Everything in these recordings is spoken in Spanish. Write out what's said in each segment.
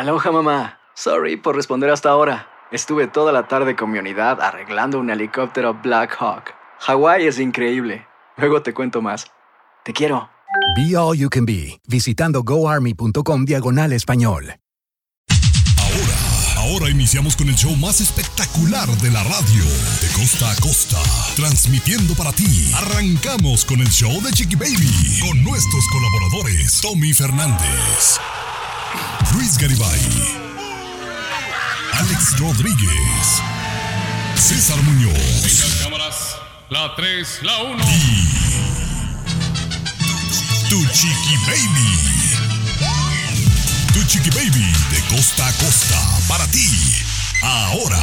Aloha mamá. Sorry por responder hasta ahora. Estuve toda la tarde con mi unidad arreglando un helicóptero Black Hawk. Hawái es increíble. Luego te cuento más. Te quiero. Be All You Can Be, visitando goarmy.com diagonal español. Ahora, ahora iniciamos con el show más espectacular de la radio, de costa a costa, transmitiendo para ti. Arrancamos con el show de Chiqui Baby, con nuestros colaboradores, Tommy Fernández, Luis Garibay, Alex Rodríguez, César Muñoz. cámaras, la 3, la 1. Tu Chiqui Baby. Tu Chiqui Baby de costa a costa para ti. Ahora.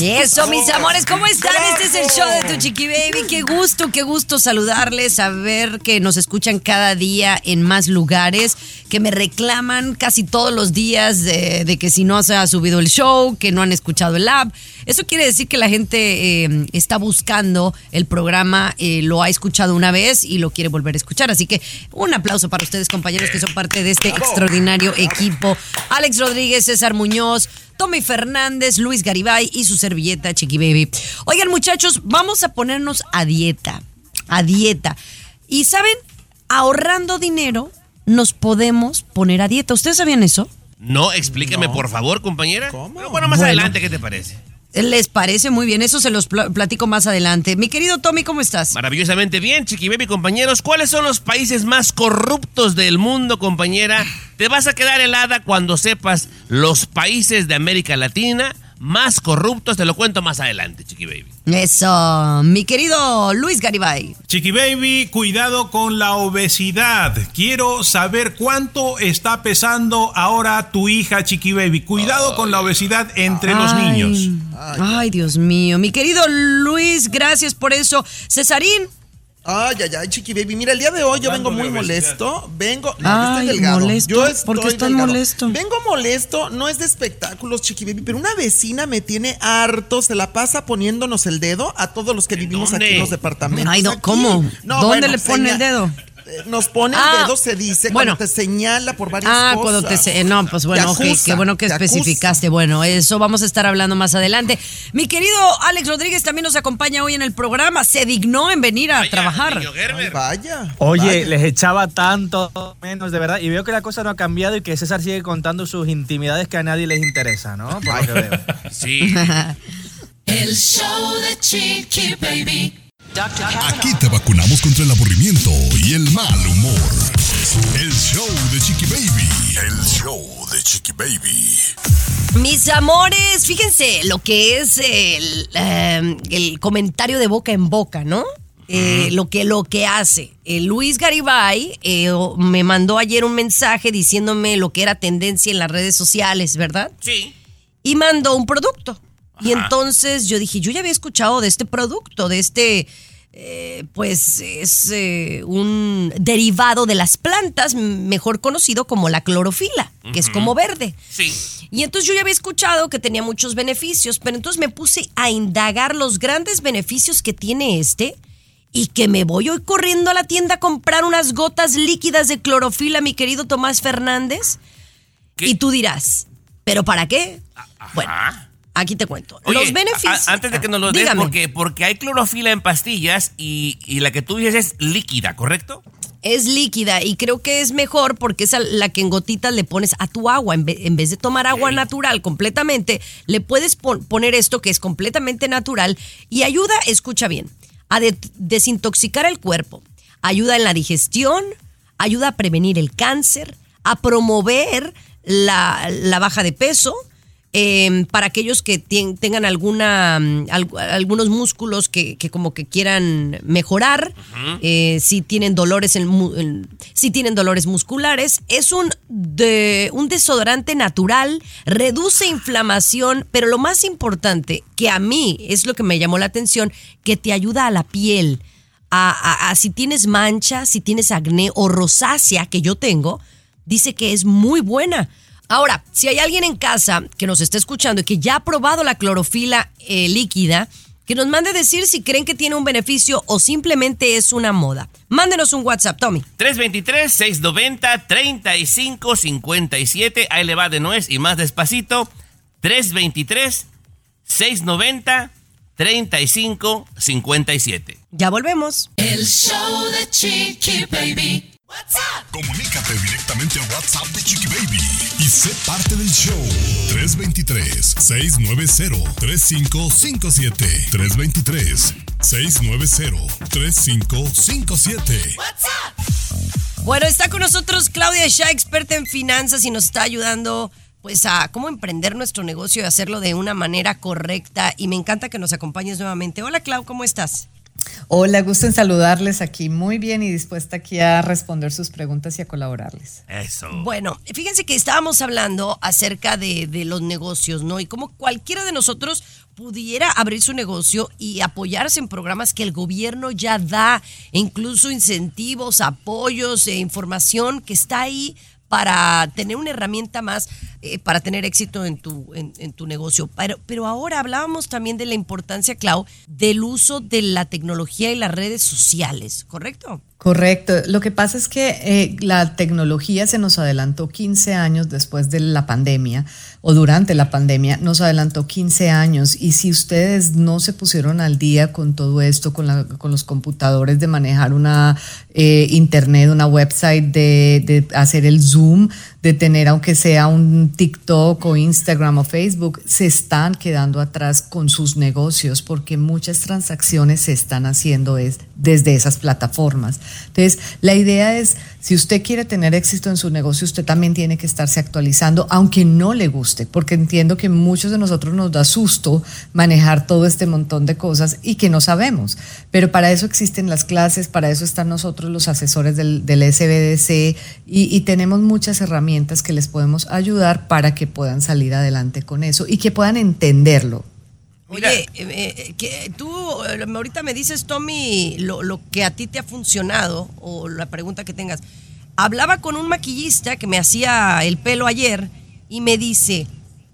Eso, mis amores, ¿cómo están? Este es el show de Tu Chiqui Baby. Qué gusto, qué gusto saludarles, saber que nos escuchan cada día en más lugares, que me reclaman casi todos los días de, de que si no se ha subido el show, que no han escuchado el app. Eso quiere decir que la gente eh, está buscando el programa, eh, lo ha escuchado una vez y lo quiere volver a escuchar. Así que un aplauso para ustedes, compañeros, que son parte de este extraordinario equipo. Alex Rodríguez, César Muñoz. Tommy Fernández, Luis Garibay y su servilleta Chiqui Baby. Oigan, muchachos, vamos a ponernos a dieta. A dieta. Y saben, ahorrando dinero, nos podemos poner a dieta. ¿Ustedes sabían eso? No, explíqueme por favor, compañera. Bueno, bueno, más Bueno. adelante, ¿qué te parece? Les parece muy bien, eso se los pl- platico más adelante. Mi querido Tommy, ¿cómo estás? Maravillosamente bien, Chiqui Baby, compañeros. ¿Cuáles son los países más corruptos del mundo, compañera? Te vas a quedar helada cuando sepas los países de América Latina más corruptos. Te lo cuento más adelante, Chiqui Baby. Eso, mi querido Luis Garibay. Chiqui Baby, cuidado con la obesidad. Quiero saber cuánto está pesando ahora tu hija Chiqui Baby. Cuidado con la obesidad entre los Ay, niños. Ay, Dios mío. Mi querido Luis, gracias por eso. Cesarín. Ay, ay, ay, Chiqui Baby. Mira, el día de hoy yo vengo muy molesto. Vengo. No, yo Ay, estoy delgado. molesto. Yo ¿Por qué estoy estás delgado. molesto? Vengo molesto, no es de espectáculos, Chiqui Baby, pero una vecina me tiene harto. Se la pasa poniéndonos el dedo a todos los que vivimos dónde? aquí en los departamentos. Ay, no. ¿cómo? No, ¿Dónde bueno, le pone el dedo? Nos pone Ah, el dedo, se dice, bueno. cuando te señala por varias Ah, cosas. cuando te... se- No, pues bueno, qué bueno que especificaste. Bueno, eso vamos a estar hablando más adelante. Mi querido Alex Rodríguez también nos acompaña hoy en el programa. Se dignó en venir a Vaya, trabajar. Ay, vaya. Oye, vaya. les echaba tanto menos, de verdad. Y veo que la cosa no ha cambiado y que César sigue contando sus intimidades que a nadie les interesa, ¿no? Por lo que veo. Sí. El show de Chiqui Baby. Aquí te vacunamos contra el aburrimiento y el mal humor. El show de Chiqui Baby. El show de Chiqui Baby. Mis amores, fíjense lo que es el, eh, el comentario de boca en boca, ¿no? Eh, lo que lo que hace Eh, Luis Garibay eh, me mandó ayer un mensaje diciéndome lo que era tendencia en las redes sociales, ¿verdad? Sí. y mandó un producto. Y entonces yo dije, yo ya había escuchado de este producto, de este, eh, pues es eh, un derivado de las plantas, mejor conocido como la clorofila, que es como verde. Sí. Y entonces yo ya había escuchado que tenía muchos beneficios, pero entonces me puse a indagar los grandes beneficios que tiene este y que me voy hoy corriendo a la tienda a comprar unas gotas líquidas de clorofila, mi querido Tomás Fernández. ¿Qué? Y tú dirás, ¿pero para qué? Bueno, aquí te cuento. Oye, los beneficios. a- antes de que nos lo des, porque, porque hay clorofila en pastillas y, y la que tú dices es líquida, ¿correcto? Es líquida y creo que es mejor porque es la que en gotitas le pones a tu agua. En, ve- en vez de tomar agua natural completamente, le puedes pon- poner esto que es completamente natural y ayuda, escucha bien, a de- desintoxicar el cuerpo. Ayuda en la digestión, ayuda a prevenir el cáncer, a promover la, la baja de peso. Eh, para aquellos que tengan alguna mm, al- algunos músculos que, que como que quieran mejorar, eh, si tienen dolores en, si tienen dolores musculares, es un de un desodorante natural, reduce inflamación, pero lo más importante que a mí es lo que me llamó la atención, que te ayuda a la piel. A, a- a si tienes mancha, si tienes acné o rosácea que yo tengo, dice que es muy buena. Ahora, si hay alguien en casa que nos está escuchando y que ya ha probado la clorofila eh, líquida, que nos mande decir si creen que tiene un beneficio o simplemente es una moda. Mándenos un WhatsApp, Tommy. 323-690-3557. Ahí le va de nuez y más despacito. 323-690-3557. Ya volvemos. El show de Chiqui Baby. Comunícate directamente a WhatsApp de Chiqui Baby y sé parte del show. 323-690-3557. 323-690-3557. Bueno, está con nosotros Claudia Shah, experta en finanzas y nos está ayudando pues a cómo emprender nuestro negocio y hacerlo de una manera correcta y me encanta que nos acompañes nuevamente. Hola Clau, ¿cómo estás? Hola, gusto en saludarles aquí muy bien y dispuesta aquí a responder sus preguntas y a colaborarles. Eso. Bueno, fíjense que estábamos hablando acerca de, de los negocios, ¿no? Y cómo cualquiera de nosotros pudiera abrir su negocio y apoyarse en programas que el gobierno ya da, incluso incentivos, apoyos, e información que está ahí para tener una herramienta más eh, para tener éxito en tu, en, tu negocio. Pero, pero ahora hablábamos también de la importancia, Clau, del uso de la tecnología y las redes sociales, ¿correcto? Correcto. Lo que pasa es que eh, la tecnología se nos adelantó 15 años después de la pandemia o durante la pandemia, nos adelantó 15 años y si ustedes no se pusieron al día con todo esto, con, la- con los computadores de manejar una eh, internet, una website, de, de hacer el Zoom, de tener aunque sea un TikTok o Instagram o Facebook, se están quedando atrás con sus negocios porque muchas transacciones se están haciendo es desde esas plataformas. Entonces, la idea es, si usted quiere tener éxito en su negocio, usted también tiene que estarse actualizando, aunque no le guste, porque entiendo que muchos de nosotros nos da susto manejar todo este montón de cosas y que no sabemos. Pero para eso existen las clases, para eso están nosotros los asesores del, del SBDC y, y tenemos muchas herramientas que les podemos ayudar para que puedan salir adelante con eso y que puedan entenderlo. Oye, eh, eh, que tú eh, ahorita me dices, Tommy, lo, lo que a ti te ha funcionado o la pregunta que tengas. Hablaba con un maquillista que me hacía el pelo ayer y me dice,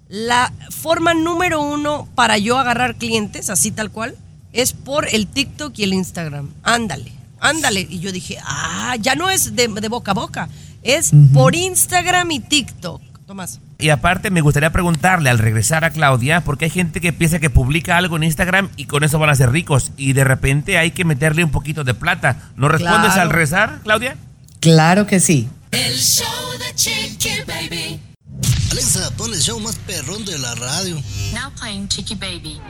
la forma número uno para yo agarrar clientes, así tal cual, es por el TikTok y el Instagram. Ándale, ándale. Y yo dije, ah, ya no es de, de boca a boca, es por Instagram y TikTok. Tomás. Y aparte me gustaría preguntarle al regresar a Claudia, porque hay gente que piensa que publica algo en Instagram y con eso van a ser ricos y de repente hay que meterle un poquito de plata. ¿No respondes Claro. al regresar, Claudia? Claro que sí. El show de Chiqui Baby. Alexa, pon el show más perrón de la radio. Now playing Chiqui Baby.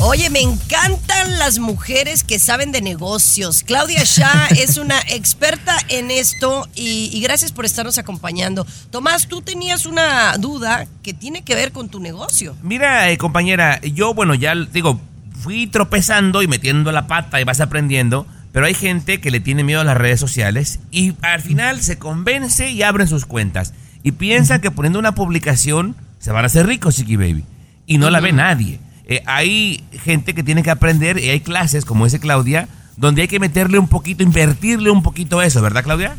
Oye, me encantan las mujeres que saben de negocios. Claudia Shah es una experta en esto y, y gracias por estarnos acompañando. Tomás, tú tenías una duda que tiene que ver con tu negocio. Mira, eh, compañera, yo, bueno, ya digo, fui tropezando y metiendo la pata y vas aprendiendo, pero hay gente que le tiene miedo a las redes sociales y al final se convence y abren sus cuentas y piensan que poniendo una publicación se van a hacer ricos, Chiqui Baby, y no la ve nadie. Eh, hay gente que tiene que aprender y hay clases como ese Claudia donde hay que meterle un poquito, invertirle un poquito eso, ¿verdad, Claudia?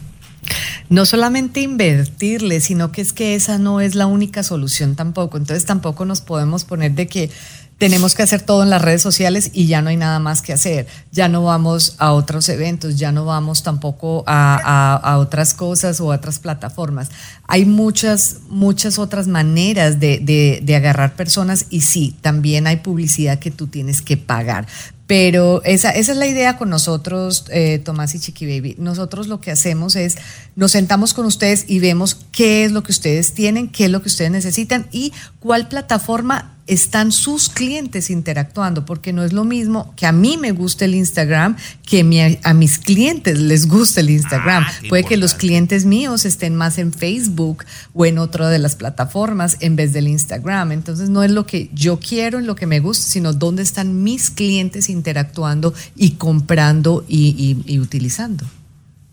No solamente invertirle, sino que es que esa no es la única solución tampoco. Entonces tampoco nos podemos poner de que tenemos que hacer todo en las redes sociales y ya no hay nada más que hacer. Ya no vamos a otros eventos, ya no vamos tampoco a, a- a otras cosas o a otras plataformas. Hay muchas, muchas otras maneras de, de- de agarrar personas y sí, también hay publicidad que tú tienes que pagar. Pero esa, esa es la idea con nosotros, eh, Tomás y Chiqui Baby. Nosotros lo que hacemos es, nos sentamos con ustedes y vemos qué es lo que ustedes tienen, qué es lo que ustedes necesitan y cuál plataforma están sus clientes interactuando, porque no es lo mismo que a mí me guste el Instagram que mi- a mis clientes les guste el Instagram. Ah, Puede que los clientes míos estén más en Facebook o en otra de las plataformas en vez del Instagram. Entonces no es lo que yo quiero, en lo que me gusta, sino dónde están mis clientes interactuando y comprando y, y- y utilizando.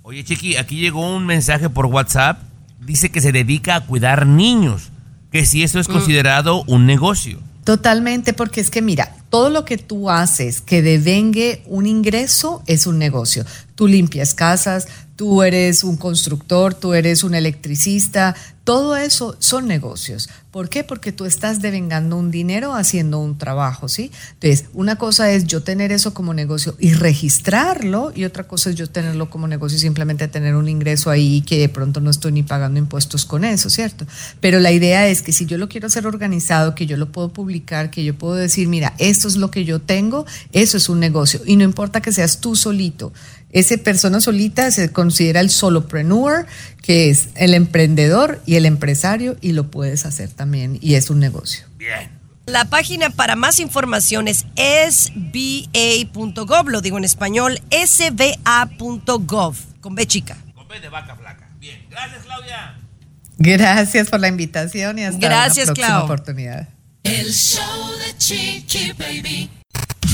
Oye, Chiqui, aquí llegó un mensaje por WhatsApp. Dice que se dedica a cuidar niños. Que si eso es considerado un negocio. Totalmente, porque es que mira, todo lo que tú haces que devengue un ingreso es un negocio. Tú limpias casas, tú eres un constructor, tú eres un electricista, Todo eso son negocios. ¿Por qué? Porque tú estás devengando un dinero haciendo un trabajo, ¿sí? Entonces, una cosa es yo tener eso como negocio y registrarlo y otra cosa es yo tenerlo como negocio y simplemente tener un ingreso ahí que de pronto no estoy ni pagando impuestos con eso, ¿cierto? Pero la idea es que si yo lo quiero hacer organizado, que yo lo puedo publicar, que yo puedo decir, mira, esto es lo que yo tengo, eso es un negocio y no importa que seas tú solito. Ese persona solita se considera el solopreneur, que es el emprendedor y el empresario, y lo puedes hacer también, y es un negocio. La página para más información es sba.gov, lo digo en español, sba.gov, con B chica. Con B de vaca flaca. Bien, gracias Claudia. Gracias por la invitación y hasta Gracias, una próxima Clau. oportunidad. El show de Chiqui Baby.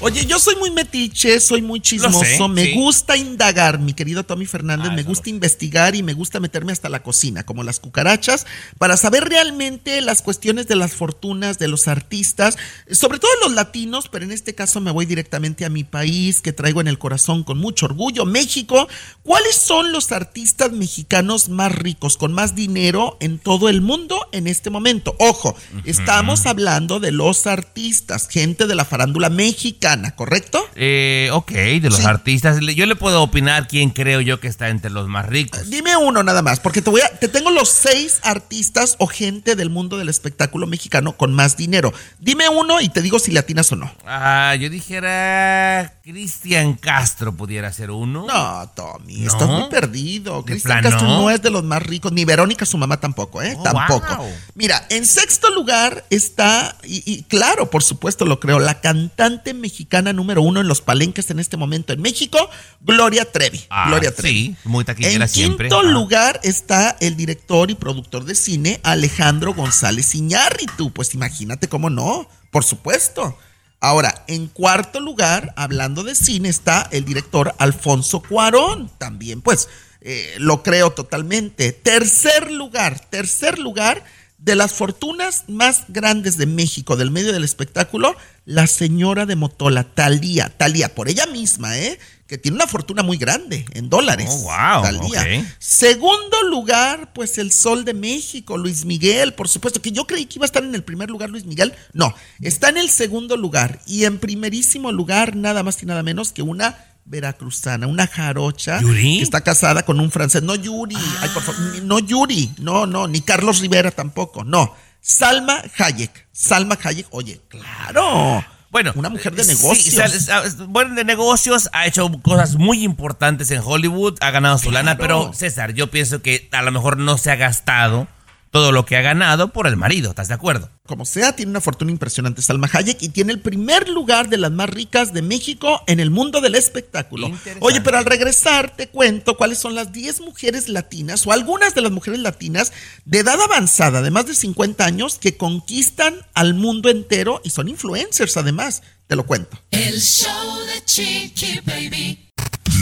Oye, yo soy muy metiche, soy muy chismoso, sé, me sí. gusta indagar, mi querido Tommy Fernández, Ah, me gusta investigar y me gusta meterme hasta la cocina, como las cucarachas, para saber realmente las cuestiones de las fortunas de los artistas, sobre todo los latinos, pero en este caso me voy directamente a mi país, que traigo en el corazón con mucho orgullo, México. ¿Cuáles son los artistas mexicanos más ricos, con más dinero en todo el mundo en este momento? Ojo, estamos hablando de los artistas, gente de la farándula mexicana, ¿correcto? Eh, ok, de los Sí. artistas. Yo le puedo opinar quién creo yo que está entre los más ricos. Dime uno nada más, porque te voy a, te tengo los seis artistas o gente del mundo del espectáculo mexicano con más dinero. Dime uno y te digo si le atinas o no. Ah, yo dijera Cristian Castro pudiera ser uno. No, Tommy, ¿No? estás muy perdido. ¿De Cristian? Castro no es de los más ricos, ni Verónica, su mamá tampoco, ¿eh? Oh, tampoco. wow. Mira, en sexto lugar está, y, y claro, por supuesto lo creo, la cantante mexicana número uno en los palenques en este momento en México, Gloria Trevi. Ah, Gloria Trevi. sí, muy taquillera En siempre. quinto Ah. lugar está el director y productor de cine Alejandro González Iñárritu. Pues imagínate cómo no, por supuesto. Ahora, en cuarto lugar, hablando de cine, está el director Alfonso Cuarón. También, pues, eh, lo creo totalmente. Tercer lugar, tercer lugar de las fortunas más grandes de México, del medio del espectáculo, la señora de Motola, Talía. Talía, por ella misma, ¿eh? Que tiene una fortuna muy grande en dólares. Oh, wow, Thalía. ok. Segundo lugar, pues el Sol de México, Luis Miguel, por supuesto, que yo creí que iba a estar en el primer lugar Luis Miguel. No, está en el segundo lugar. Y en primerísimo lugar, nada más y nada menos que una veracruzana, una jarocha ¿Yuri? que está casada con un francés. No Yuri, ay, por favor, no Yuri, no, no, ni Carlos Rivera tampoco, no. Salma Hayek. Salma Hayek, oye, claro. Bueno, una mujer de sí, negocios. sal- bueno, de negocios, ha hecho cosas muy importantes en Hollywood, ha ganado su lana, pero César, yo pienso que a lo mejor no se ha gastado todo lo que ha ganado por el marido, ¿estás de acuerdo? como sea, tiene una fortuna impresionante Salma Hayek y tiene el primer lugar de las más ricas de México en el mundo del espectáculo. Oye, pero al regresar te cuento cuáles son las 10 mujeres latinas o algunas de las mujeres latinas de edad avanzada, de más de 50 años, que conquistan al mundo entero y son influencers además. Te lo cuento. El show de Chiqui Baby.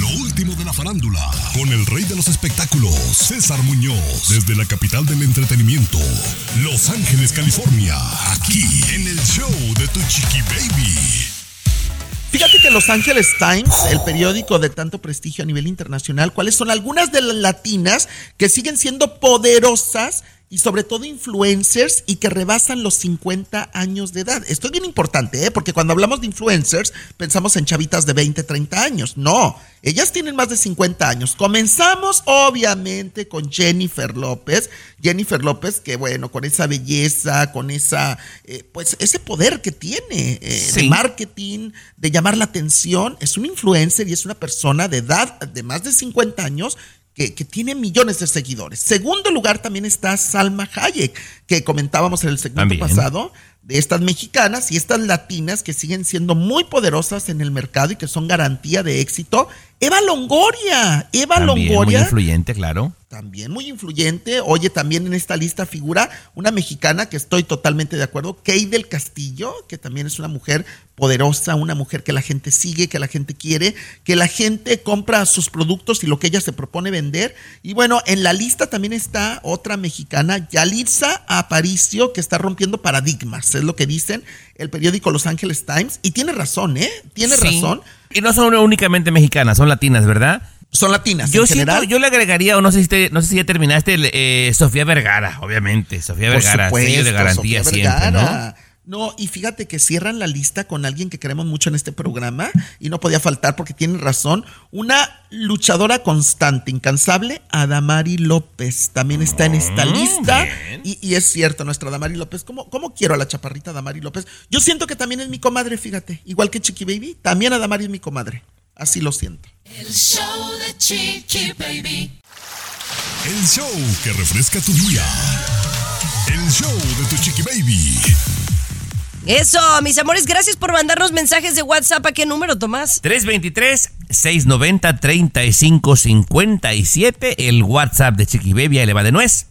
Lo último de la farándula, con el rey de los espectáculos, César Muñoz, desde la capital del entretenimiento, Los Ángeles, California, aquí en el show de Tu Chiqui Baby. Fíjate que Los Angeles Times, el periódico de tanto prestigio a nivel internacional, cuáles son algunas de las latinas que siguen siendo poderosas y sobre todo influencers y que rebasan los 50 años de edad. Esto es bien importante, ¿eh? porque cuando hablamos de influencers pensamos en chavitas de 20, 30 años. No, ellas tienen más de 50 años. Comenzamos obviamente con Jennifer López. Jennifer López, que bueno, con esa belleza, con esa, eh, pues ese poder que tiene eh, de marketing, de llamar la atención, es un influencer y es una persona de edad de más de 50 años que, que tiene millones de seguidores. Segundo lugar también está Salma Hayek, que comentábamos en el segmento También. pasado, de estas mexicanas y estas latinas que siguen siendo muy poderosas en el mercado y que son garantía de éxito. Eva Longoria, Eva También muy Longoria influyente, claro. También muy influyente. Oye, también en esta lista figura una mexicana que estoy totalmente de acuerdo, Kay del Castillo, que también es una mujer poderosa, una mujer que la gente sigue, que la gente quiere, que la gente compra sus productos y lo que ella se propone vender. Y bueno, en la lista también está otra mexicana, Yalitza Aparicio, que está rompiendo paradigmas, es lo que dicen el periódico Los Angeles Times. Y tiene razón, ¿eh? Tiene Sí. razón. Y no son únicamente mexicanas, son latinas, ¿verdad? Son latinas. Yo en siento, general. yo le agregaría, o no sé si, te- no sé si ya terminaste, eh, Sofía Vergara, obviamente. Sofía Por Vergara, sello de supuesto, garantía Sofía siempre, ¿no? Vergara. No, y fíjate que cierran la lista con alguien que queremos mucho en este programa y no podía faltar porque tiene razón. Una luchadora constante, incansable, Adamari López. También está en esta Mm, lista. y es cierto, nuestra Adamari López. ¿Cómo, ¿Cómo quiero a la chaparrita Adamari López? Yo siento que también es mi comadre, fíjate. Igual que Chiqui Baby, también Adamari es mi comadre. Así lo siento. El show de Chiqui Baby. El show que refresca tu día. El show de tu chiqui baby. Eso, mis amores, gracias por mandarnos mensajes de WhatsApp. ¿A qué número, Tomás? 323-690-3557, el WhatsApp de Chiqui Baby, ahí le va de nuez.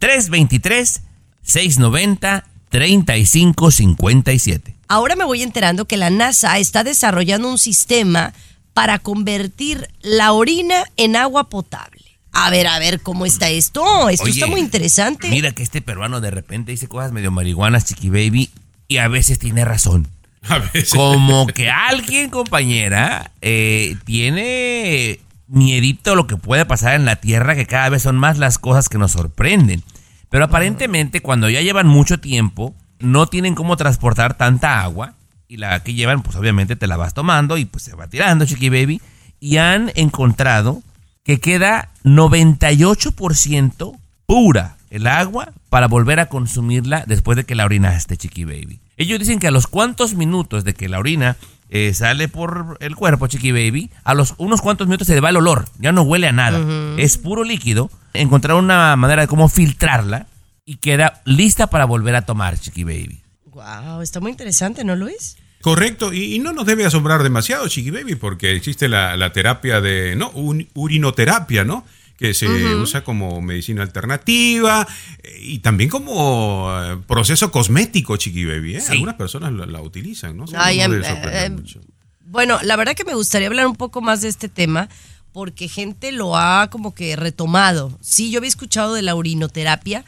323-690-3557. Ahora me voy enterando que la NASA está desarrollando un sistema para convertir la orina en agua potable. A ver, a ver, ¿cómo está esto? Esto Oye, está muy interesante. Mira que este peruano de repente dice cosas medio marihuanas, Chiqui Baby, y a veces tiene razón. A veces. Como que alguien, compañera, eh, tiene miedito a lo que puede pasar en la Tierra, que cada vez son más las cosas que nos sorprenden. Pero aparentemente, cuando ya llevan mucho tiempo, no tienen cómo transportar tanta agua. Y la que llevan, pues obviamente te la vas tomando y pues se va tirando, chiqui baby. Y han encontrado que queda 98% pura el agua para volver a consumirla después de que la orinaste, chiqui baby. Ellos dicen que a los cuantos minutos de que la orina eh, sale por el cuerpo, chiqui baby, a los unos cuantos minutos se le va el olor, ya no huele a nada. Es puro líquido. Encontrar una manera de cómo filtrarla y queda lista para volver a tomar, chiqui baby. Wow, está muy interesante, ¿no, Luis? Correcto, y, y no nos debe asombrar demasiado, Chiqui Baby, porque existe la, la terapia de, no, un- urinoterapia, ¿no? Que se usa como medicina alternativa eh, y también como eh, proceso cosmético, Chiqui Baby, ¿eh? Sí. Algunas personas la, la utilizan, ¿no? Ay, em, sorprender em, mucho. Bueno, la verdad que me gustaría hablar un poco más de este tema porque gente lo ha como que retomado. Sí, yo había escuchado de la urinoterapia,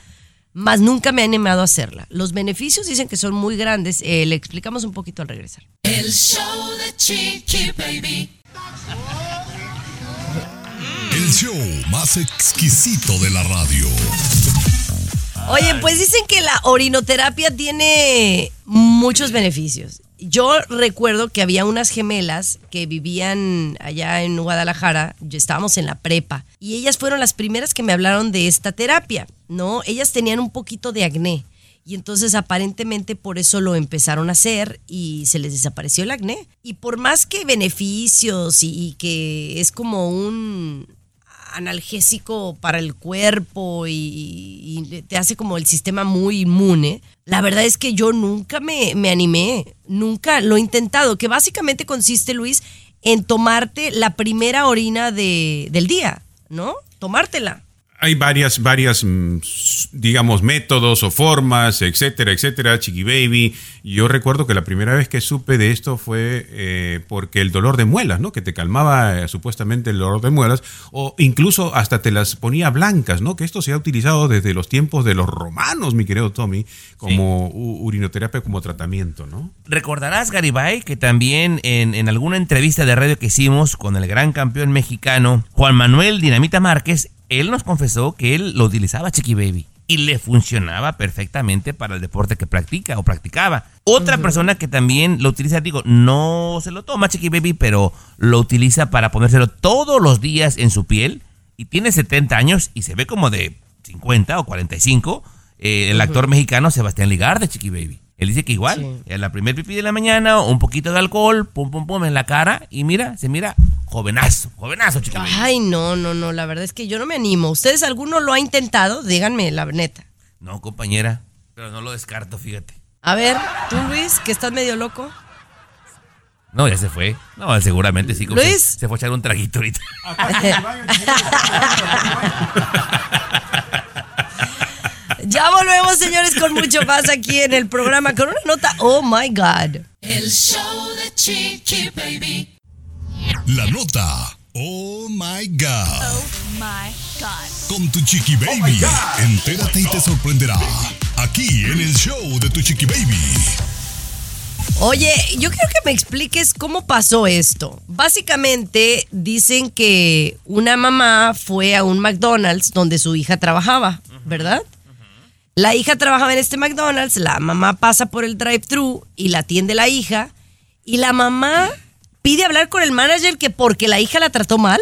más nunca me he animado a hacerla. Los beneficios dicen que son muy grandes. Eh, le explicamos un poquito al regresar. El show de Chiqui Baby. El show más exquisito de la radio. Oye, pues dicen que la orinoterapia tiene muchos beneficios. Yo recuerdo que había unas gemelas que vivían allá en Guadalajara, estábamos en la prepa, y ellas fueron las primeras que me hablaron de esta terapia, ¿no? Ellas tenían un poquito de acné, y entonces aparentemente por eso lo empezaron a hacer y se les desapareció el acné. Y por más que beneficios y, que es como un analgésico para el cuerpo y te hace como el sistema muy inmune. La verdad es que yo nunca me, me animé, nunca lo he intentado, que básicamente consiste, Luis, en tomarte la primera orina de, del día, ¿no? Tomártela. Hay varias, varias, mm, digamos, métodos o formas, etcétera, etcétera, Chiqui Baby. Yo recuerdo que la primera vez que supe de esto fue eh, porque el dolor de muelas, ¿no? Que te calmaba eh, supuestamente el dolor de muelas, o incluso hasta te las ponía blancas, ¿no? Que esto se ha utilizado desde los tiempos de los romanos, mi querido Tommy, como urinoterapia como tratamiento, ¿no? Recordarás, Garibay, que también en, en alguna entrevista de radio que hicimos con el gran campeón mexicano Juan Manuel Dinamita Márquez, él nos confesó que él lo utilizaba Chiqui Baby y le funcionaba perfectamente para el deporte que practica o practicaba. Otra persona que también lo utiliza, digo, no se lo toma Chiqui Baby, pero lo utiliza para ponérselo todos los días en su piel y tiene 70 años y se ve como de 50 o 45, eh, el actor mexicano Sebastián Ligarde, Chiqui Baby. Él dice que igual, en la primer pipí de la mañana, un poquito de alcohol, pum, pum, pum, en la cara, y mira, se mira jovenazo, jovenazo, Baby. Ay, no, no, no, la verdad es que yo no me animo. ¿Ustedes alguno lo ha intentado? Díganme, la neta. No, compañera, pero no lo descarto, fíjate. A ver, tú Luis, que estás medio loco. No, ya se fue. No, seguramente sí. como Luis. Se, se fue a echar un traguito ahorita. Ya volvemos, señores, con mucho más aquí en el programa con una nota. Oh my God. El show de Chiqui Baby. La nota. Oh my God. Oh my God. Con tu chiqui baby. Entérate y te sorprenderá. Aquí en el show de tu chiqui baby. Oye, yo quiero que me expliques cómo pasó esto. Básicamente dicen que una mamá fue a un McDonald's donde su hija trabajaba, ¿verdad? La hija trabajaba en este McDonald's, la mamá pasa por el drive-thru y la atiende la hija y la mamá pide hablar con el manager que porque la hija la trató mal.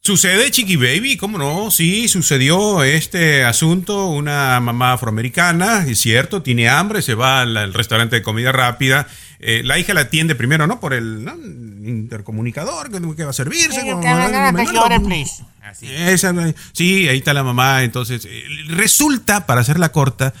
Sucede, Chiqui Baby, ¿cómo no? Sí, sucedió este asunto. Una mamá afroamericana, es cierto, tiene hambre, se va al, al restaurante de comida rápida. Eh, la hija la atiende primero, ¿no? Por el ¿no? intercomunicador que, que va a servirse. Esa, sí, ahí está la mamá. Entonces, eh, resulta, para hacerla corta,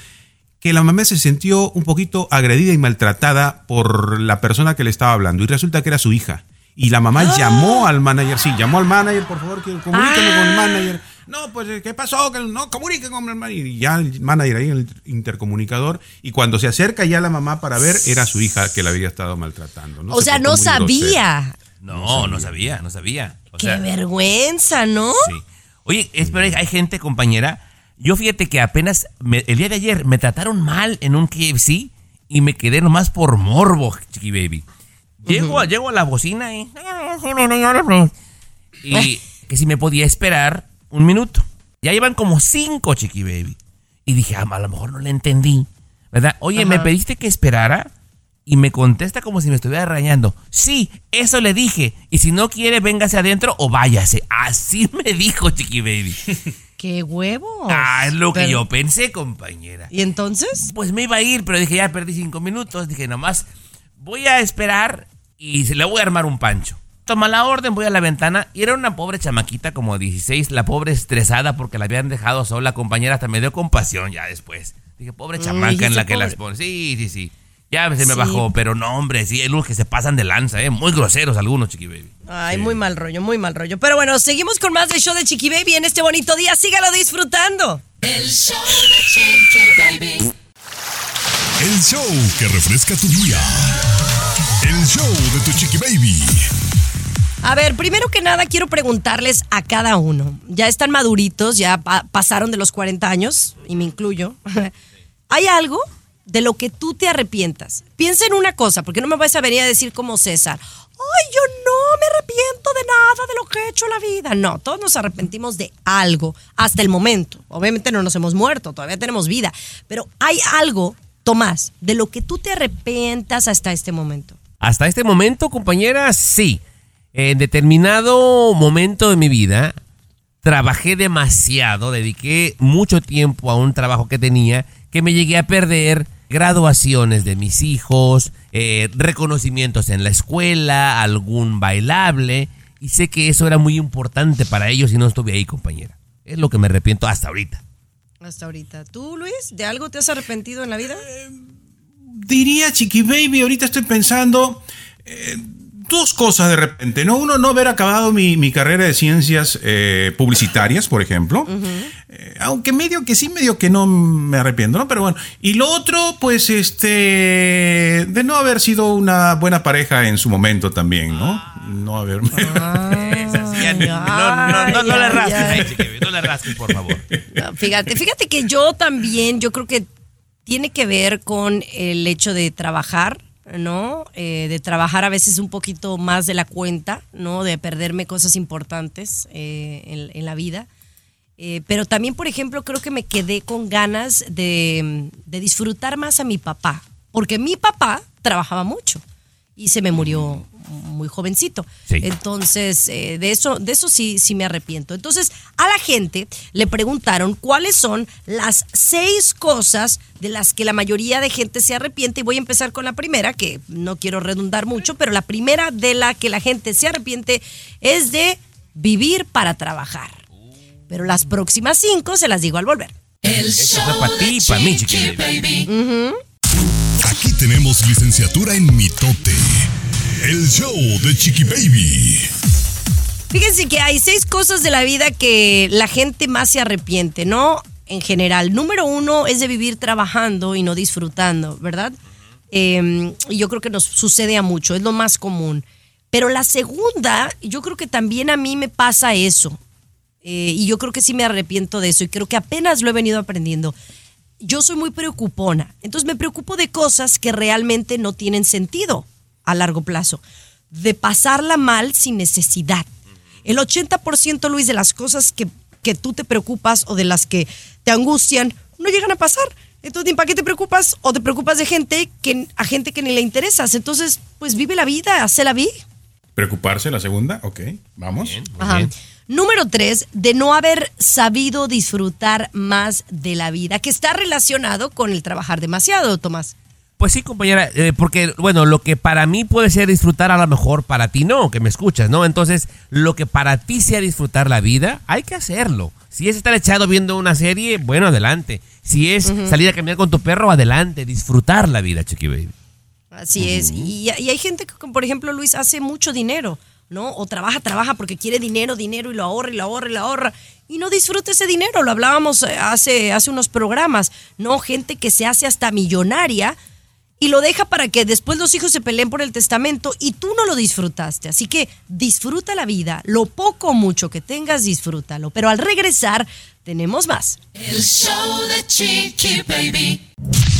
que la mamá se sintió un poquito agredida y maltratada por la persona que le estaba hablando. Y resulta que era su hija. Y la mamá llamó al manager. Sí, llamó al manager, por favor, que comuníqueme con el manager. No, pues, ¿qué pasó? Que no, comunique con el manager. Y ya el manager ahí en el intercomunicador. Y cuando se acerca ya la mamá para ver, era su hija que la había estado maltratando. ¿no? o Se sea, no grosera. No, no sabía, no sabía. O Qué sea, vergüenza, ¿no? Sí. Oye, espera, hay gente, compañera. Yo fíjate que apenas me- el día de ayer me trataron mal en un KFC y me quedé nomás por morbo, chiqui baby. Llego, a- llego a la bocina y. Y que si me podía esperar un minuto. Ya llevan como cinco, chiqui baby. Y dije, ah, a lo mejor no le entendí. ¿Verdad? Oye, ¿me pediste que esperara? Y me contesta como si me estuviera rañando. Sí, eso le dije. Y si no quiere, véngase adentro o váyase. Así me dijo, chiqui baby. Qué huevos. Ah, es lo que yo pensé, compañera. ¿Y entonces? Pues me iba a ir, pero dije, ya perdí cinco minutos. Dije, nomás voy a esperar y se le voy a armar un pancho. Toma la orden, voy a la ventana y era una pobre chamaquita como 16, la pobre estresada porque la habían dejado sola, compañera, hasta me dio compasión ya después. Dije, pobre chamaca en la que las pone. Sí, sí, sí. Ya se me Sí. bajó, pero no, hombre, sí, hay unos que se pasan de lanza, ¿eh? Muy groseros algunos, chiqui baby. Ay, muy mal rollo, muy mal rollo. Pero bueno, seguimos con más del show de Chiqui Baby en este bonito día. Sígalo disfrutando. El show de Chiqui Baby. El show que refresca tu día. El show de tu chiqui baby. A ver, primero que nada quiero preguntarles a cada uno. Ya están maduritos, ya pa- pasaron de los 40 años, y me incluyo. ¿Hay algo de lo que tú te arrepientas? Piensa en una cosa, porque no me vas a venir a decir como César. Ay, yo no me arrepiento de nada de lo que he hecho en la vida. No, todos nos arrepentimos de algo hasta el momento. Obviamente no nos hemos muerto, todavía tenemos vida. Pero hay algo, Tomás, de lo que tú te arrepientas hasta este momento. Hasta este momento, compañera, sí. En determinado momento de mi vida, trabajé demasiado, dediqué mucho tiempo a un trabajo que tenía, que me llegué a perder graduaciones de mis hijos, eh, reconocimientos en la escuela, algún bailable, y sé que eso era muy importante para ellos y no estuve ahí, compañera. Es lo que me arrepiento hasta ahorita. Hasta ahorita. ¿Tú, Luis, de algo te has arrepentido en la vida? Diría, Chiqui Baby, ahorita estoy pensando eh, dos cosas de repente, ¿no? Uno, no haber acabado mi, mi carrera de ciencias eh, publicitarias, por ejemplo. Eh, aunque medio que sí, medio que no me arrepiento, ¿no? Pero bueno. Y lo otro, pues, este, de no haber sido una buena pareja en su momento también, ¿no? No haberme... Ya, no, no, no, no le ay, rasques ay. no le rasques, por favor. No, fíjate, fíjate que yo también, yo creo que tiene que ver con el hecho de trabajar, ¿no? Eh, de trabajar a veces un poquito más de la cuenta, ¿no? De perderme cosas importantes eh, en, en la vida. Eh, pero también, por ejemplo, creo que me quedé con ganas de, de disfrutar más a mi papá, porque mi papá trabajaba mucho y se me murió muy jovencito. Sí. Entonces, de eso, de eso sí, sí me arrepiento. Entonces, a la gente le preguntaron cuáles son las seis cosas de las que la mayoría de gente se arrepiente. Y voy a empezar con la primera, que no quiero redundar mucho, pero la primera de la que la gente se arrepiente es de vivir para trabajar. Pero las próximas cinco se las digo al volver. El show fue para ti de y para mí, Chiqui chiqui Baby. Aquí tenemos licenciatura en mitote. El show de Chiqui Baby. Fíjense que hay seis cosas de la vida que la gente más se arrepiente, ¿no? En general. Número uno es de vivir trabajando y no disfrutando, ¿verdad? Eh, y yo creo que nos sucede a mucho, es lo más común. Pero la segunda, yo creo que también a mí me pasa eso. Eh, y yo creo que sí me arrepiento de eso y creo que apenas lo he venido aprendiendo. Yo soy muy preocupona, entonces me preocupo de cosas que realmente no tienen sentido a largo plazo, de pasarla mal sin necesidad. El 80%, Luis, de las cosas que, que tú te preocupas o de las que te angustian no llegan a pasar. Entonces, para qué te preocupas o te preocupas de gente que a gente que ni le interesas. Entonces, pues vive la vida, hace la vida. Preocuparse la segunda, ok, vamos. Ajá. Número tres, de no haber sabido disfrutar más de la vida, que está relacionado con el trabajar demasiado, Tomás. Pues sí, compañera, eh, porque, bueno, lo que para mí puede ser disfrutar, a lo mejor para ti no, que me escuchas, ¿no? Entonces, lo que para ti sea disfrutar la vida, hay que hacerlo. Si es estar echado viendo una serie, bueno, adelante. Si es salir a caminar con tu perro, adelante. Disfrutar la vida, Chiqui Baby. Así es. Y, y hay gente que, por ejemplo, Luis, hace mucho dinero, ¿no? O trabaja, trabaja porque quiere dinero, dinero y lo ahorra y lo ahorra y lo ahorra. Y no disfruta ese dinero. Lo hablábamos eh, hace, hace unos programas, ¿no? Gente que se hace hasta millonaria y lo deja para que después los hijos se peleen por el testamento y tú no lo disfrutaste. Así que disfruta la vida. Lo poco o mucho que tengas, disfrútalo. Pero al regresar, tenemos más. El show de Chiqui Baby.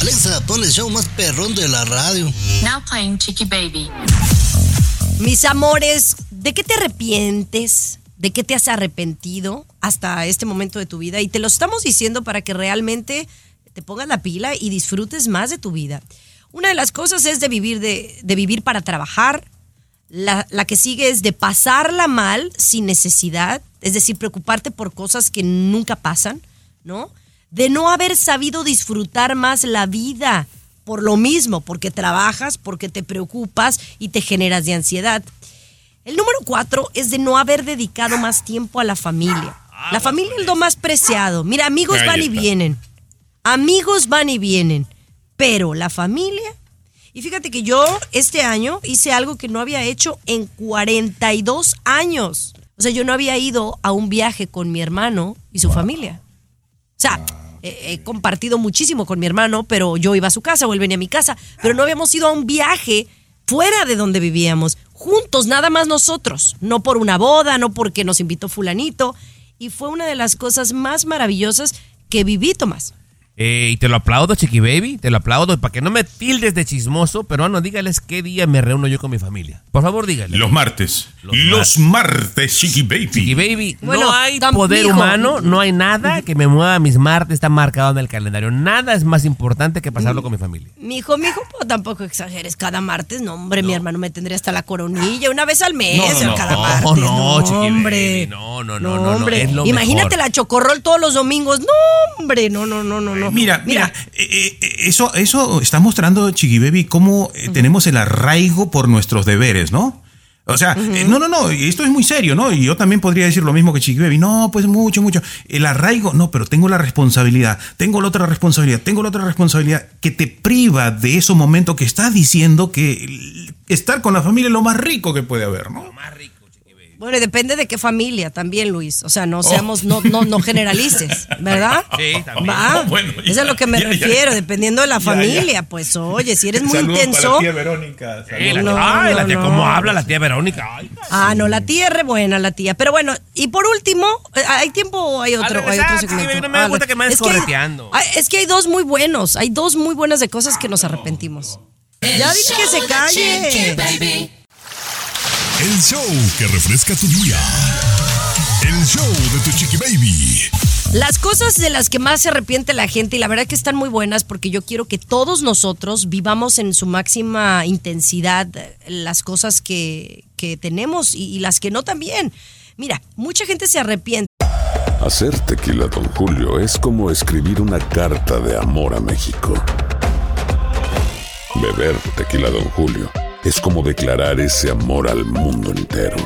Alexa, pon el show más perrón de la radio. Now playing Chiqui Baby. Mis amores, ¿de qué te arrepientes? ¿De qué te has arrepentido hasta este momento de tu vida? Y te lo estamos diciendo para que realmente te pongas la pila y disfrutes más de tu vida. Una de las cosas es de vivir, de, de vivir para trabajar. La, la que sigue es de pasarla mal sin necesidad, es decir, preocuparte por cosas que nunca pasan, ¿no? De no haber sabido disfrutar más la vida por lo mismo, porque trabajas, porque te preocupas y te generas de ansiedad. El número cuatro es de no haber dedicado más tiempo a la familia. La familia es lo más preciado. Mira, amigos van y vienen. Amigos van y vienen. Pero la familia. Y fíjate que yo este año hice algo que no había hecho en 42 años. O sea, yo no había ido a un viaje con mi hermano y su familia. O sea, he, he compartido muchísimo con mi hermano, pero yo iba a su casa o él venía a mi casa, pero no habíamos ido a un viaje fuera de donde vivíamos, juntos, nada más nosotros, no por una boda, no porque nos invitó fulanito, y fue una de las cosas más maravillosas que viví, Tomás. Eh, y te lo aplaudo, Chiqui Baby, te lo aplaudo, para que no me tildes de chismoso, pero no, dígales qué día me reúno yo con mi familia. Por favor, dígale. Los martes. Los, martes, Chiqui Baby. Chiqui Baby, Bueno, no hay poder mijo. humano, no hay nada que me mueva mis martes, está marcado en el calendario. Nada es más importante que pasarlo con mi familia. Mi hijo, mi hijo, pues tampoco exageres, cada martes, no, hombre, mi hermano me tendría hasta la coronilla, una vez al mes, No, no, no. cada No, martes. no, Chiqui Baby, hombre. no, no, No, no, no, no, hombre. es lo Imagínate mejor. la chocorrol todos los domingos. No, hombre, no, no, no, no, no. Mira, mira, eh, eh, eso, eso está mostrando, Chiqui Baby, cómo eh, tenemos el arraigo por nuestros deberes, ¿no? O sea, eh, no, no, no, esto es muy serio, ¿no? Y yo también podría decir lo mismo que Chiqui Baby. No, pues mucho, mucho. El arraigo, no, pero tengo la responsabilidad, tengo la otra responsabilidad, tengo la otra responsabilidad que te priva de esos momentos que estás diciendo que estar con la familia es lo más rico que puede haber, ¿no? Bueno, y depende de qué familia también, Luis. O sea, no seamos, no, no, no generalices, ¿verdad? Sí, también. Va. Bueno, Eso es a lo que me ya, ya. refiero, dependiendo de la Ya, familia. ya. Pues oye, si eres muy Saludos para intenso. la tía Verónica. Eh, la No, ay, no, la tía, no. ¿cómo habla la tía Verónica? Ay, Ah, no, la tía es re buena, la tía. Pero bueno, y por último, eh, ¿hay tiempo o hay otro, hay otro segmento? No me Ah, gusta que me es que hay- Es que hay dos muy buenos, hay dos muy buenas de cosas que nos arrepentimos. Ya dije que se calle. El show que refresca tu día. El show de tu Chiqui Baby. Las cosas de las que más se arrepiente la gente, y la verdad que están muy buenas, porque yo quiero que todos nosotros vivamos en su máxima intensidad eh, las cosas que, que tenemos y, y las que no también. Mira, mucha gente se arrepiente. Hacer tequila, Don Julio, es como escribir una carta de amor a México. Beber tequila, Don Julio, es como declarar ese amor al mundo entero.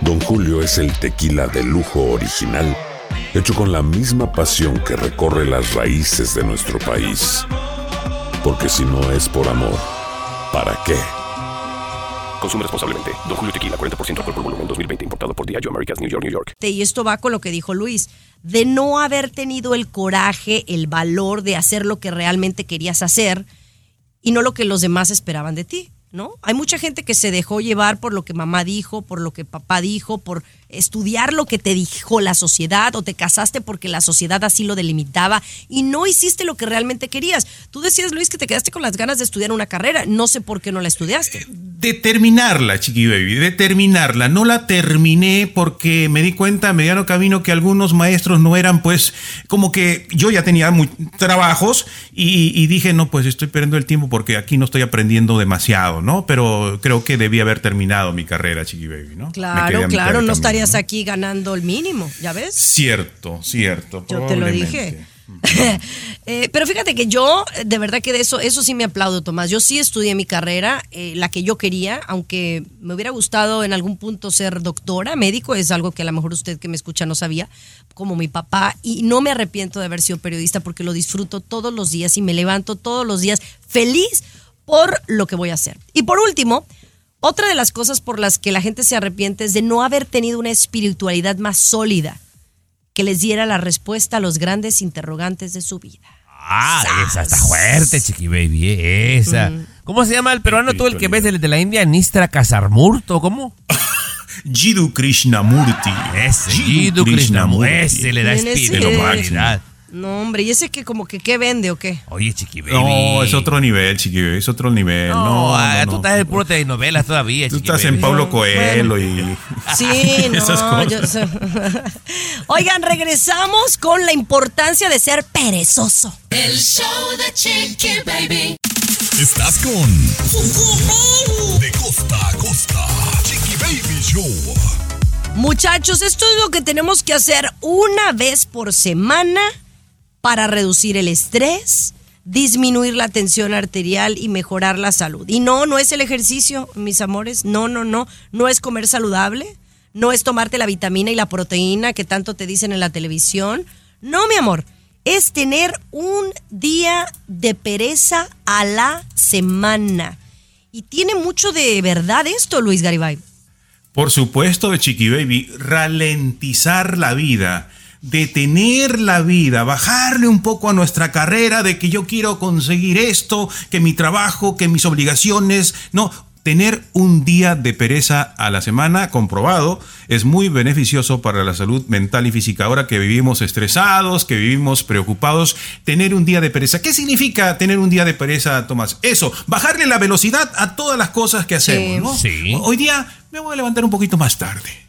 Don Julio es el tequila de lujo original, hecho con la misma pasión que recorre las raíces de nuestro país. Porque si no es por amor, ¿para qué? Consume responsablemente. Don Julio Tequila, 40% alcohol por volumen, 2020. Importado por Diageo Americas, New York, New York. y esto va con lo que dijo Luis, de no haber tenido el coraje, el valor de hacer lo que realmente querías hacer y no lo que los demás esperaban de ti, ¿no? Hay mucha gente que se dejó llevar por lo que mamá dijo, por lo que papá dijo, por estudiar lo que te dijo la sociedad o te casaste porque la sociedad así lo delimitaba y no hiciste lo que realmente querías. Tú decías, Luis, que te quedaste con las ganas de estudiar una carrera, no sé por qué no la estudiaste. determinarla, Chiqui Baby, determinarla. No la terminé porque me di cuenta a mediano camino que algunos maestros no eran, pues, como que yo ya tenía muy, trabajos y, y dije, no, pues estoy perdiendo el tiempo porque aquí no estoy aprendiendo demasiado, ¿no? Pero creo que debí haber terminado mi carrera, Chiqui Baby, ¿no? Claro, claro, no camino, estarías aquí ganando el mínimo, ¿ya ves? Cierto, cierto. Yo te lo dije. Eh, pero fíjate que yo, de verdad que de eso, eso sí me aplaudo, Tomás. Yo sí estudié mi carrera, eh, la que yo quería, aunque me hubiera gustado en algún punto ser doctora, médico, es algo que a lo mejor usted que me escucha no sabía, como mi papá, y no me arrepiento de haber sido periodista porque lo disfruto todos los días y me levanto todos los días feliz por lo que voy a hacer. Y por último, otra de las cosas por las que la gente se arrepiente es de no haber tenido una espiritualidad más sólida que les diera la respuesta a los grandes interrogantes de su vida. Ah, esa está fuerte, chiqui baby, eh, esa. ¿Cómo se llama el peruano tú el que ves de, de la India? Nistra Kasarmurto, ¿cómo? Jiddu Krishnamurti. Ese, Jiddu Krishnamurti. Ese le da ¿Quién es espiritualidad. No, hombre, ¿y ese que como que qué vende o qué? Oye, chiqui baby. No, es otro nivel, Chiqui Baby, es otro nivel. No, No, ah, no, tú no. estás en puro telenovelas todavía, Tú chiqui estás baby. en Pablo Coelho y Sí, no, esas cosas. yo. Oigan, regresamos con la importancia de ser perezoso. El show de Chiqui Baby. Estás con De costa a costa. Chiqui Baby Show. Muchachos, esto es lo que tenemos que hacer una vez por semana para reducir el estrés, disminuir la tensión arterial y mejorar la salud. Y no, no es el ejercicio, mis amores, no, no, no, no es comer saludable, no es tomarte la vitamina y la proteína que tanto te dicen en la televisión. No, mi amor, es tener un día de pereza a la semana. Y tiene mucho de verdad esto, Luis Garibay. Por supuesto, Chiqui Baby, ralentizar la vida, detener la vida, bajarle un poco a nuestra carrera de que yo quiero conseguir esto, que mi trabajo, que mis obligaciones, no. Tener un día de pereza a la semana, comprobado, es muy beneficioso para la salud mental y física. Ahora que vivimos estresados, que vivimos preocupados, tener un día de pereza. ¿Qué significa tener un día de pereza, Tomás? Eso, bajarle la velocidad a todas las cosas que hacemos, ¿no? Sí. Hoy día me voy a levantar un poquito más tarde.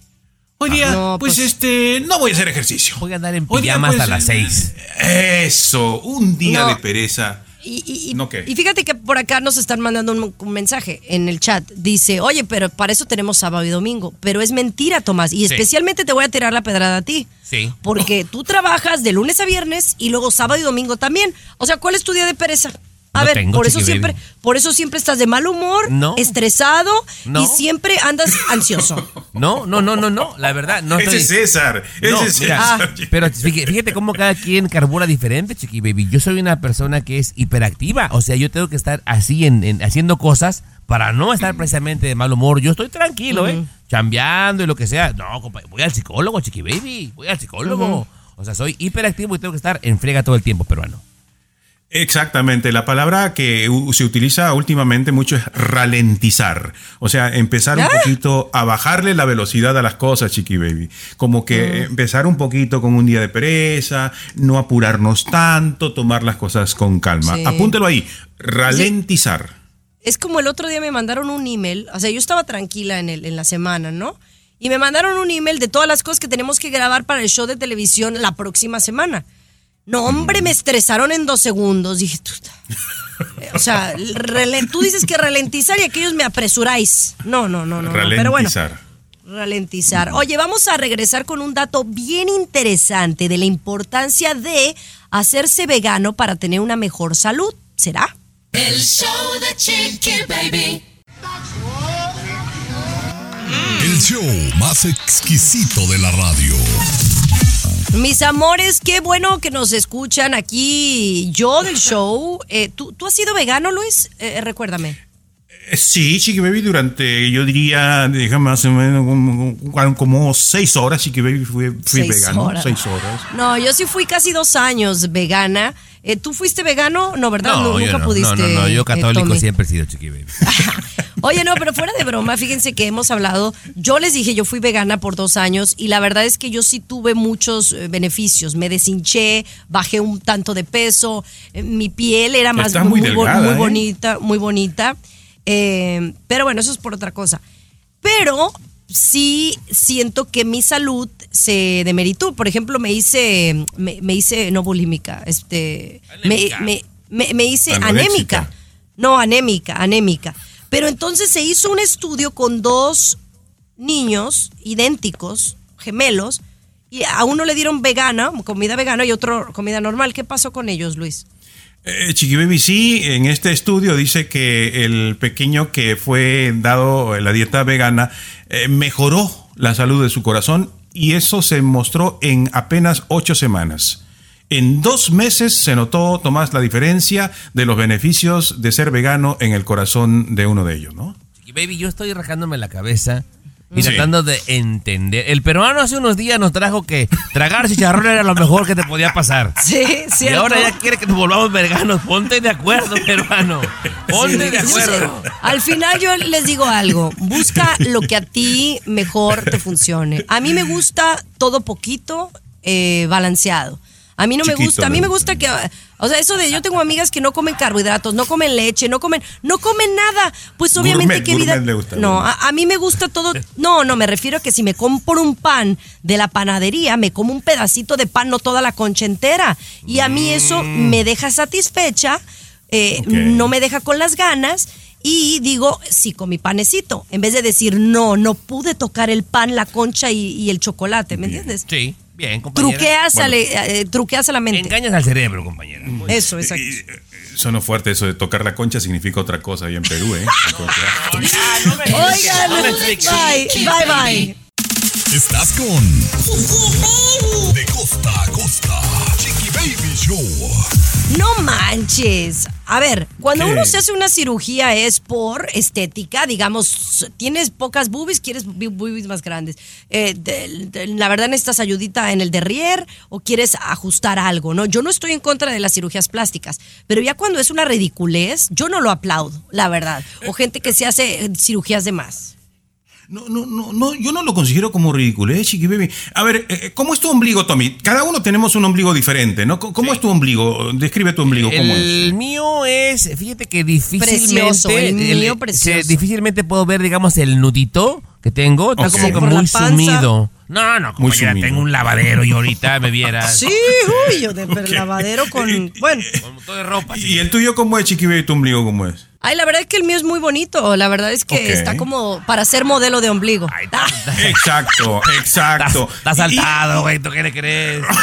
Hoy día, no, pues, pues- este, no voy a hacer ejercicio. Voy a andar en Hoy día, pijama hasta pues, las seis. Eso, un día No. de pereza. Y, y- y- ¿No y fíjate que por acá nos están mandando un, un mensaje en el chat. Dice, oye, pero para eso tenemos sábado y domingo. Pero es mentira, Tomás. Y Sí. especialmente te voy a tirar la pedrada a ti. Sí. Porque tú trabajas de lunes a viernes y luego sábado y domingo también. O sea, ¿cuál es tu día de pereza? A No ver, tengo, por eso siempre, baby. por eso siempre estás de mal humor, No. estresado No. y siempre andas ansioso. No, no, no, no, no. La verdad, no ese estoy- es César, ese No, es mira, César. pero fíjate, cómo cada quien carbura diferente, chiqui baby. Yo soy una persona que es hiperactiva, o sea, yo tengo que estar así en, en- haciendo cosas para no estar precisamente de mal humor. Yo estoy tranquilo, ¿eh? Chambeando y lo que sea. No, compa, voy al psicólogo, chiqui baby, voy al psicólogo. O sea, soy hiperactivo y tengo que estar en frega todo el tiempo, peruano. Exactamente, la palabra que se utiliza últimamente mucho es ralentizar, o sea, empezar un poquito a bajarle la velocidad a las cosas, chiqui baby, como que empezar un poquito con un día de pereza, no apurarnos tanto, tomar las cosas con calma. Sí. Apúntelo ahí, ralentizar. Es como el otro día me mandaron un email, o sea, yo estaba tranquila en, el, en la semana, ¿no? Y me mandaron un email de todas las cosas que tenemos que grabar para el show de televisión la próxima semana. No, hombre, me estresaron en dos segundos. Dije, tú, o sea, tú dices que ralentizar y aquellos me apresuráis. No, no, no, no. no, Pero bueno, Ralentizar. ralentizar. Oye, vamos a regresar con un dato bien interesante de la importancia de hacerse vegano para tener una mejor salud. ¿Será? El show de Chiqui Baby. El show más exquisito de la radio. Mis amores, qué bueno que nos escuchan aquí. Yo del show. Eh, ¿tú, tú has sido vegano, Luis? Eh, recuérdame. Eh, Sí, Chiqui Baby, durante, yo diría, déjame más o menos como, como- seis horas, Chiqui Baby fui, fui Seis vegano. horas. Seis horas. No, yo sí fui casi dos años vegana. Eh, ¿Tú fuiste vegano? No, ¿verdad? No, Nunca no, pudiste. no, no, no, yo eh, católico Tommy. siempre he sido chiqui baby. Oye, no, pero fuera de broma, fíjense que hemos hablado, yo les dije, yo fui vegana por dos años y la verdad es que yo sí tuve muchos eh, beneficios. Me deshinché, bajé un tanto de peso, eh, mi piel era más muy delgada, muy ¿eh? bonita, muy bonita. Eh, pero bueno, eso es por otra cosa. Pero sí siento que mi salud se demeritó. Por ejemplo, me hice, me, me hice no bulímica, este, me, me, me- me hice anémica. No, anémica, anémica. Pero entonces se hizo un estudio con dos niños idénticos, gemelos, y a uno le dieron vegana, comida vegana, y otro comida normal. ¿Qué pasó con ellos, Luis? Eh, Chiqui Baby, sí, en este estudio dice que el pequeño que fue dado la dieta vegana eh, mejoró la salud de su corazón y eso se mostró en apenas ocho semanas. En dos meses se notó, Tomás, la diferencia de los beneficios de ser vegano en el corazón de uno de ellos, ¿no? Chiqui baby, yo estoy rajándome la cabeza y Sí. tratando de entender. El peruano hace unos días nos trajo que tragar chicharrón era lo mejor que te podía pasar. Sí, Y cierto. ahora ya quiere que nos volvamos veganos. Ponte de acuerdo, peruano. Ponte de acuerdo. Al final yo les digo algo, busca lo que a ti mejor te funcione. A mí me gusta todo poquito eh, balanceado. A mí no me gusta, a mí me gusta que, o sea, eso de yo tengo amigas que no comen carbohidratos, no comen leche, no comen, no comen nada. Pues obviamente Gourmet, qué vida. le gusta, no, a, a mí me gusta todo. No, no, me refiero a que si me compro un pan de la panadería, me como un pedacito de pan, no toda la concha entera. Y a mí eso me deja satisfecha, eh, no me deja con las ganas. Y digo, sí, con mi panecito. En vez de decir, no, no pude tocar el pan, la concha y, y el chocolate, ¿me entiendes? Sí, bien, compañera. Truqueas, Bueno, ale- eh, truqueas a la mente. engañas al cerebro, compañera. Eso, exacto. Sonó fuerte eso de tocar la concha, significa otra cosa ahí en Perú, ¿eh? Oigan, bye, bye, bye. Estás con De Costa a Costa. Chiqui Baby Show. No manches. A ver, cuando ¿Qué? uno se hace una cirugía es por estética, digamos, tienes pocas boobies, quieres boobies más grandes. Eh, de- de- la verdad necesitas ayudita en el derrier o quieres ajustar algo, ¿no? Yo no estoy en contra de las cirugías plásticas, pero ya cuando es una ridiculez, yo no lo aplaudo, la verdad. O gente que se hace eh, cirugías de más. No, no, no, no, yo no lo considero como ridículo, ¿eh, Chiqui Baby? A ver, eh, ¿cómo es tu ombligo, Tommy? Cada uno tenemos un ombligo diferente, ¿no? ¿Cómo es tu ombligo? Describe tu ombligo, ¿cómo es? El mío es, fíjate que difícilmente. Precioso, el mío precioso. se- difícilmente puedo ver, digamos, el nudito que tengo. Está como que muy sumido. No, no, compañera, sumido. tengo un lavadero y ahorita me vieras. Sí, uy, yo de lavadero con... Bueno, Con un montón de ropa. ¿Y el tuyo cómo es, Chiqui Baby? ¿Tu ombligo cómo es? Ay, la verdad es que el mío es muy bonito. La verdad es que está como para ser modelo de ombligo. Ay, Ah, Exacto, exacto. Estás saltado, güey, ¿tú qué le crees?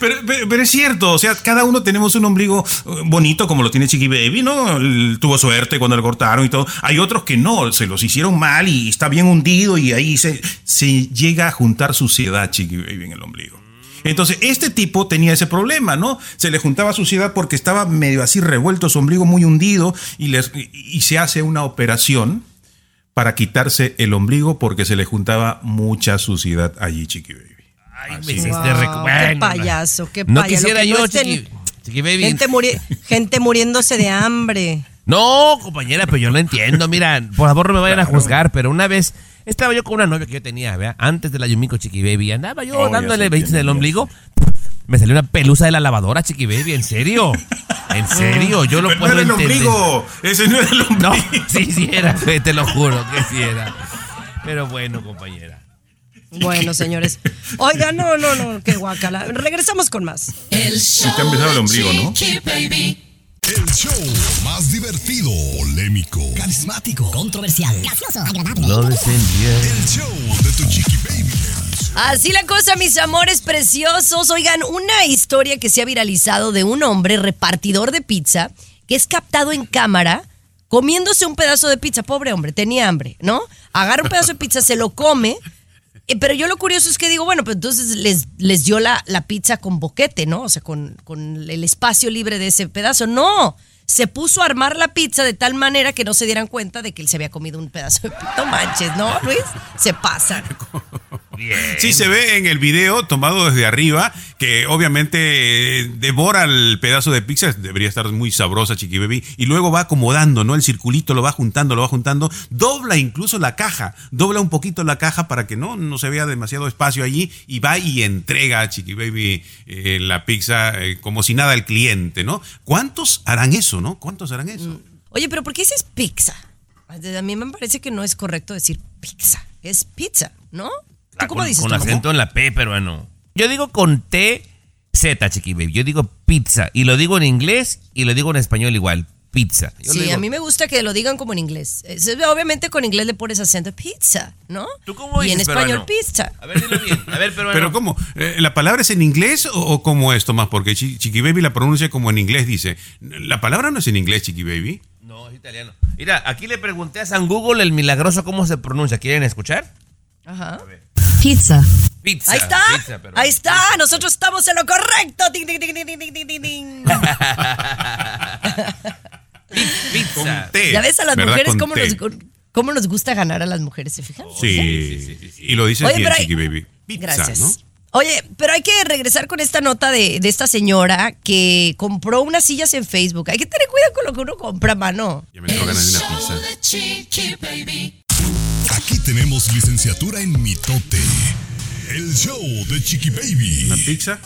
Pero, pero- pero es cierto, o sea, cada uno tenemos un ombligo eh, bonito como lo tiene Chiqui Baby, ¿no? Él tuvo suerte cuando le cortaron y todo. Hay otros que no, se los hicieron mal y está bien hundido y ahí se, se llega a juntar suciedad Chiqui Baby en el ombligo. Entonces, este tipo tenía ese problema, ¿no? Se le juntaba suciedad porque estaba medio así revuelto, su ombligo muy hundido y, les- y se hace una operación para quitarse el ombligo porque se le juntaba mucha suciedad allí, Chiqui Baby. Ay, me Así. hiciste wow, qué payaso, qué No payaso. quisiera no yo, estén- chiqui, chiqui baby. Gente, muri- gente muriéndose de hambre. No, compañera, pero yo lo entiendo. Mira, por favor no me vayan a juzgar, pero una vez estaba yo con una novia que yo tenía, ¿vea? Antes de la Yumiko Chiqui Baby. Andaba yo Oh, ya dándole besitos en el ombligo. Me salió una pelusa de la lavadora, Chiqui Baby. ¿En serio? ¿En serio? Yo lo Pero puedo no era el entender. ombligo. Ese no era el ombligo. No, sí, sí era, te lo juro que sí era. Pero bueno, compañera. Bueno, señores. Oiga, no, no, no, qué guacala. Regresamos con más. El show te han besado el ombligo, ¿no? Chiqui Baby. El show más divertido, polémico, Carismático, controversial, gracioso, agradable. No descendió. el show de tu chiqui baby. Así la cosa, mis amores preciosos. Oigan, una historia que se ha viralizado de un hombre repartidor de pizza que es captado en cámara comiéndose un pedazo de pizza. Pobre hombre, tenía hambre, ¿no? Agarra un pedazo de pizza, se lo come. Eh, Pero yo lo curioso es que digo, bueno, pues entonces les, les dio la, la pizza con boquete, ¿no? O sea, con, con el espacio libre de ese pedazo. No, se puso a armar la pizza de tal manera que no se dieran cuenta de que él se había comido un pedazo de pizza. No manches, ¿no, Luis? Se pasan. Sí, se ve en el video tomado desde arriba que obviamente eh, devora el pedazo de pizza, debería estar muy sabrosa Chiqui Baby, y luego va acomodando, ¿no? El circulito lo va juntando, lo va juntando, dobla incluso la caja, dobla un poquito la caja para que no, no se vea demasiado espacio allí y va y entrega a Chiqui Baby eh, la pizza eh, como si nada al cliente, ¿no? ¿Cuántos harán eso, no? ¿Cuántos harán eso? Oye, pero ¿por qué dices pizza? A mí me parece que no es correcto decir pizza. Es pizza, ¿no? ¿Tú cómo con, dices? con acento en la P, peruano. Yo digo con T, Z, chiqui baby. Yo digo pizza. Y lo digo en inglés y lo digo en español igual. Pizza. Yo Sí, digo- a mí me gusta que lo digan como en inglés. Es- Obviamente con inglés le pones acento pizza, ¿no? ¿Tú cómo y en dices, español peruano? pizza. A ver, dilo bien. A ver, peruano. Pero ¿cómo? Eh, ¿La palabra es en inglés o, o cómo es, Tomás? Porque Chi- Chiqui Baby la pronuncia como en inglés, dice. La palabra no es en inglés, Chiqui Baby. No, es italiano. Mira, aquí le pregunté a San Google el milagroso cómo se pronuncia. ¿Quieren escuchar? Ajá. Pizza. Pizza. Ahí está. pizza, pero- Ahí está. Nosotros estamos en lo correcto. Ding, ding, ding, ding, ding, ding, ding, ding. Pizza. Ya ves a las mujeres cómo nos, cómo nos gusta ganar a las mujeres, ¿se fijan? Sí, y lo dices Oye, bien, hay- Chiqui Baby. Pizza, Gracias. ¿no? Oye, pero hay que regresar con esta nota de, de esta señora que compró unas sillas en Facebook. Hay que tener cuidado con lo que uno compra, mano. Ya me ganas de una pizza. Aquí tenemos licenciatura en mitote. El show de Chiqui Baby. ¿Una pizza?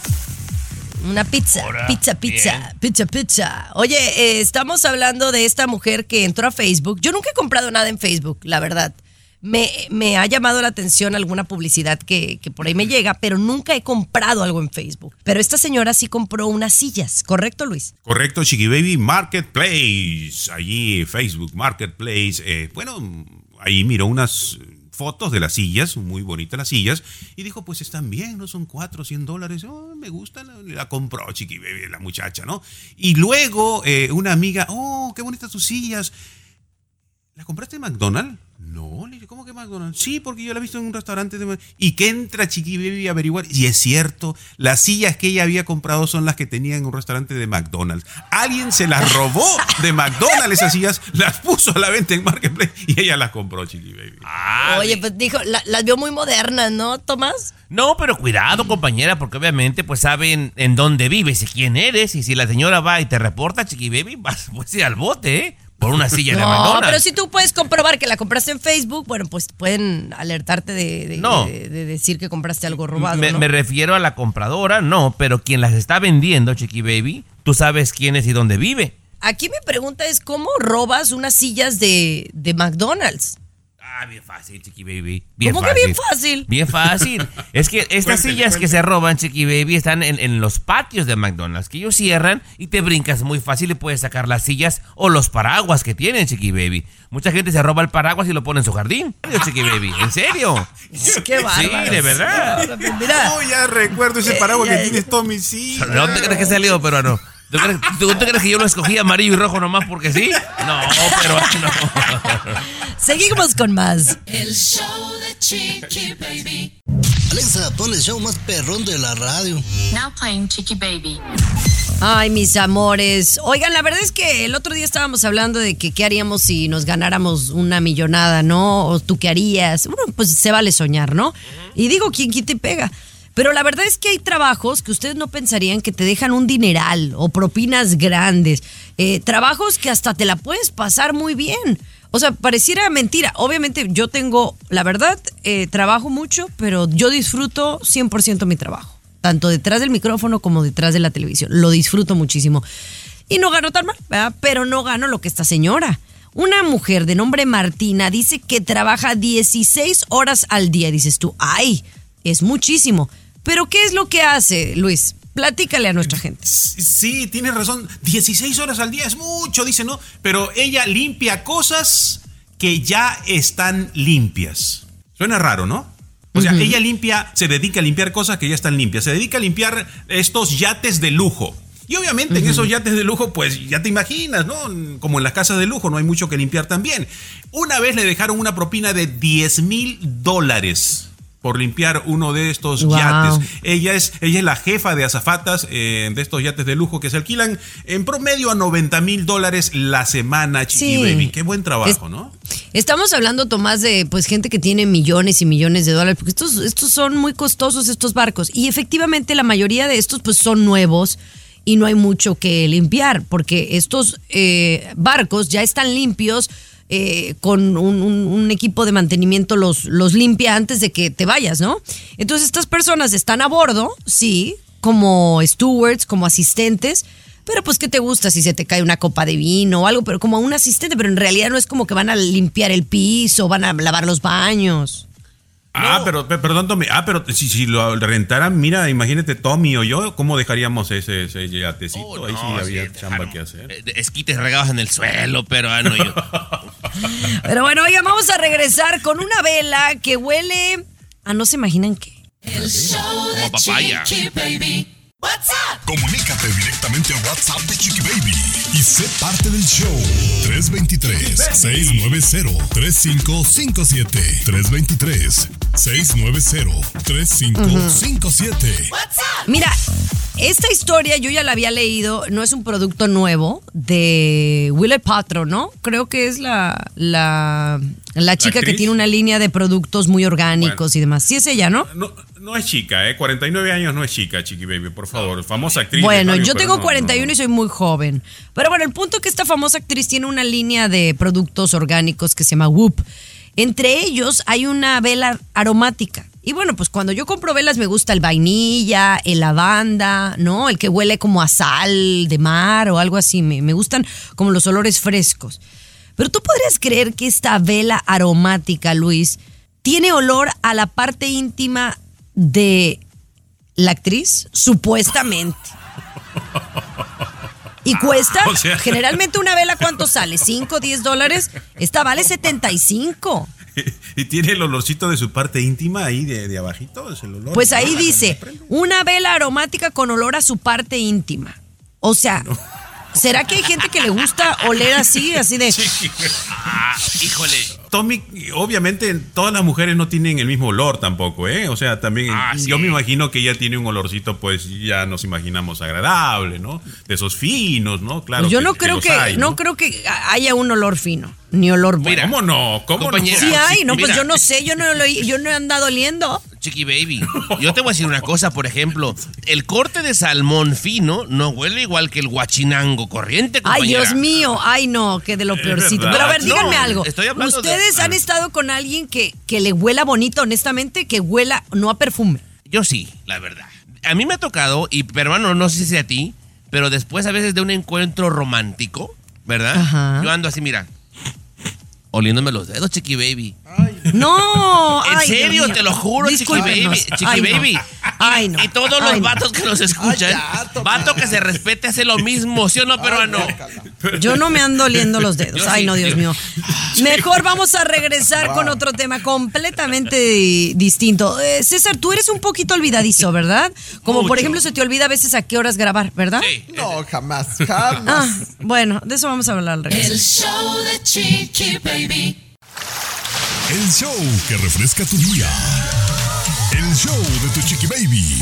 Una pizza, pizza, pizza, pizza, pizza. Oye, eh, estamos hablando de esta mujer que entró a Facebook. Yo nunca he comprado nada en Facebook, la verdad. Me, me ha llamado la atención alguna publicidad que, que por ahí me llega, pero nunca he comprado algo en Facebook. Pero esta señora sí compró unas sillas, ¿correcto, Luis? Correcto, Chiqui Baby Marketplace. Allí, Facebook Marketplace. Eh, bueno, ahí miró unas fotos de las sillas, muy bonitas las sillas, y dijo, pues están bien, ¿no? Son 4, 100 dólares. Oh, me gusta, la, la compró Chiqui la muchacha, ¿no? Y luego eh, una amiga, oh, qué bonitas tus sillas. ¿La compraste en McDonald's? No, le dije, ¿cómo que McDonald's? Sí, porque yo la he visto en un restaurante de... Y que entra Chiqui Baby a averiguar. Y es cierto, las sillas que ella había comprado son las que tenía en un restaurante de McDonald's. Alguien se las robó de McDonald's esas sillas, las puso a la venta en Marketplace y ella las compró, Chiqui Baby. Ah, Oye, pues dijo, la- las vio muy modernas, ¿no, Tomás? No, pero cuidado, compañera, porque obviamente pues saben en dónde vives y quién eres. Y si la señora va y te reporta, chiqui baby, vas pues ir al bote, ¿eh? Por una silla de No, McDonald's. pero si tú puedes comprobar que la compraste en Facebook, bueno, pues pueden alertarte de, de- No. de- de decir que compraste algo robado. me, ¿no? me refiero a la compradora, no, pero quien las está vendiendo, chiqui baby, tú sabes quién es y dónde vive. Aquí mi pregunta es, ¿cómo robas unas sillas de, de McDonald's? Ah, bien fácil, chiqui baby. Bien ¿Cómo que bien fácil? Bien fácil. Es que estas sillas que se roban, Chiqui Baby, están en, en los patios de McDonald's, que ellos cierran y te brincas muy fácil y puedes sacar las sillas o los paraguas que tienen, Chiqui Baby. Mucha gente se roba el paraguas y lo pone en su jardín. ¿En serio, Chiqui Baby? ¿En serio? Qué bárbaro. Sí, de verdad. Mira, Oh, ya recuerdo ese paraguas que tienes, Tommy, sí. ¿De dónde crees que salió, peruano? ¿Tú crees, tú- tú crees que yo lo escogí amarillo y rojo nomás porque sí? No, peruano. seguimos con más. El show de Chiqui Baby. Alexa, pon el show más perrón de la radio. Now playing Chicky Baby. Ay, mis amores. Oigan, la verdad es que el otro día estábamos hablando de que qué haríamos si nos ganáramos una millonada, ¿no? O tú qué harías. Bueno, pues se vale soñar, ¿no? Y digo, ¿quién quita y pega? Pero la verdad es que hay trabajos que ustedes no pensarían que te dejan un dineral o propinas grandes. Eh, trabajos que hasta te la puedes pasar muy bien. O sea, pareciera mentira. Obviamente yo tengo, la verdad, eh, trabajo mucho, pero yo disfruto 100% mi trabajo. Tanto detrás del micrófono como detrás de la televisión. Lo disfruto muchísimo. Y no gano tan mal, ¿verdad? Pero no gano lo que esta señora. Una mujer de nombre Martina dice que trabaja 16 horas al día. Dices tú, ay, es muchísimo. Pero ¿qué es lo que hace, Luis? Platícale a nuestra gente. Sí, tienes razón. 16 horas al día es mucho, dice, ¿no? Pero ella limpia cosas que ya están limpias. Suena raro, ¿no? O sea, ella limpia, se dedica a limpiar cosas que ya están limpias. Se dedica a limpiar estos yates de lujo. Y obviamente en esos yates de lujo, pues ya te imaginas, ¿no? Como en las casas de lujo, no hay mucho que limpiar también. Una vez le dejaron una propina de 10 mil dólares. Por limpiar uno de estos Wow. yates. Ella es, ella es la jefa de azafatas eh, de estos yates de lujo que se alquilan en promedio a 90 mil dólares la semana, Chiqui Sí. Baby. Qué buen trabajo, Es- ¿no? Estamos hablando, Tomás, de pues gente que tiene millones y millones de dólares, porque estos, estos son muy costosos, estos barcos. Y efectivamente la mayoría de estos pues son nuevos y no hay mucho que limpiar, porque estos eh, barcos ya están limpios. Eh, con un, un- equipo de mantenimiento los, los limpia antes de que te vayas, ¿no? Entonces estas personas están a bordo, sí, como stewards, como asistentes, pero pues, ¿qué te gusta si se te cae una copa de vino o algo? Pero como un asistente, pero en realidad no es como que van a limpiar el piso, van a lavar los baños. Ah, pero, pe- perdón, Tommy. Ah, pero si, si lo rentaran, mira, imagínate Tommy o yo, ¿cómo dejaríamos ese, ese yatecito? Ahí sí no, había sí, chamba que hacer. Eh, Esquites regados en el suelo, pero ah, no, yo. Pero bueno, oigan, vamos a regresar con una vela que huele a no se imaginan qué. El show de Como papaya. Chiqui Baby. What's up? Comunícate directamente al WhatsApp de Chiqui Baby y sé parte del show. 323-690-3557. 323-690-3557. Mira, esta historia yo ya la había leído, no es un producto nuevo de Willard Patro, ¿no? Creo que es la, la, la chica que tiene una línea de productos muy orgánicos y demás. Sí es ella, ¿no? No, no es chica, ¿eh? 49 años no es chica, Chiqui Baby, por favor. Famosa actriz. Bueno, yo tengo no, 41 no. y soy muy joven. Pero bueno, el punto es que esta famosa actriz tiene una línea de productos orgánicos que se llama Whoop. Entre ellos hay una vela aromática. Y bueno, pues cuando yo compro velas me gusta el vainilla, el lavanda, ¿no? El que huele como a sal de mar o algo así. Me, me gustan como los olores frescos. Pero tú podrías creer que esta vela aromática, Luis, tiene olor a la parte íntima de la actriz, supuestamente. Y cuesta, O sea- generalmente una vela, ¿cuánto sale? ¿5, 10 dólares? Esta vale 75. Y tiene el olorcito de su parte íntima ahí de, de abajito. es el olor. Pues ahí Ah, dice, una vela aromática con olor a su parte íntima. O sea, ¿será que hay gente que le gusta oler así, así de... Ah, híjole. Tommy, obviamente todas las mujeres no tienen el mismo olor tampoco, ¿eh? O sea, también Ah, sí. yo me imagino que ella tiene un olorcito, pues ya nos imaginamos agradable, ¿no? De esos finos, ¿no? Claro. yo no creo que, hay, no creo que haya un olor fino, ni olor bueno. Mira, ¿Cómo no? ¿Cómo Compañera. no? Sí hay, no, pues Mira. yo no sé, yo no lo yo no he andado oliendo. Chiqui Baby, yo te voy a decir una cosa, por ejemplo, el corte de salmón fino no huele igual que el guachinango corriente, Ay. Dios mío, ay no, que de lo peorcito. Pero a ver, No, díganme algo. estoy hablando de- ¿Ustedes han estado con alguien que, que le huela bonito, honestamente, que huela no a perfume? Yo sí, la verdad. A mí me ha tocado, y hermano, no sé si a ti, pero después a veces de un encuentro romántico, ¿verdad? Ajá. Yo ando así, mira, oliéndome los dedos, Chiqui Baby. No, En ay, serio, te lo juro, Chiqui. Baby. Chiqui Ay, no. Baby. Ay, no. Y todos los no. vatos que nos escuchan, Ay, ya, vato que se respete hace lo mismo, ¿sí o no, peruano? Yo no me ando oliendo los dedos. Ay, no, Dios mío. Mejor vamos a regresar con otro tema completamente di- distinto. Eh, César, tú eres un poquito olvidadizo, ¿verdad? Como por ejemplo, se te olvida a veces a qué horas grabar, ¿verdad? Sí. No, jamás, jamás. Ah, bueno, de eso vamos a hablar al regreso. El show de Chiqui Baby. El show que refresca tu día. El show de tu Chiqui Baby.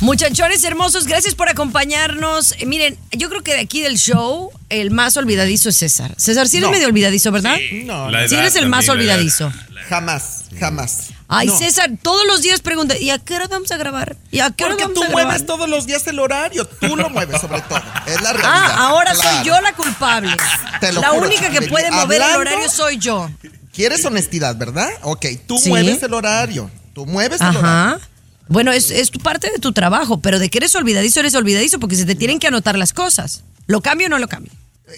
Muchachones hermosos, gracias por acompañarnos. Eh, miren, yo creo que de aquí del show, el más olvidadizo es César. César, sí eres No. medio olvidadizo, ¿verdad? No, La Sí edad eres el más también, la edad. olvidadizo. jamás, jamás. Ay, No. César, todos los días pregunta, ¿y a qué hora vamos a grabar? ¿Y a qué hora Porque vamos tú a grabar? mueves todos los días el horario. Tú lo mueves sobre todo. Es la realidad. Ah, ahora soy Claro. yo la culpable. Te lo la juro, única que puede mover el Hablando- horario soy yo. ¿Quieres honestidad, verdad? Ok, tú Sí. mueves el horario. Tú mueves el horario. Bueno, es, es tu parte de tu trabajo, pero de que eres olvidadizo, eres olvidadizo porque se te tienen que anotar las cosas. ¿Lo cambio o no lo cambio?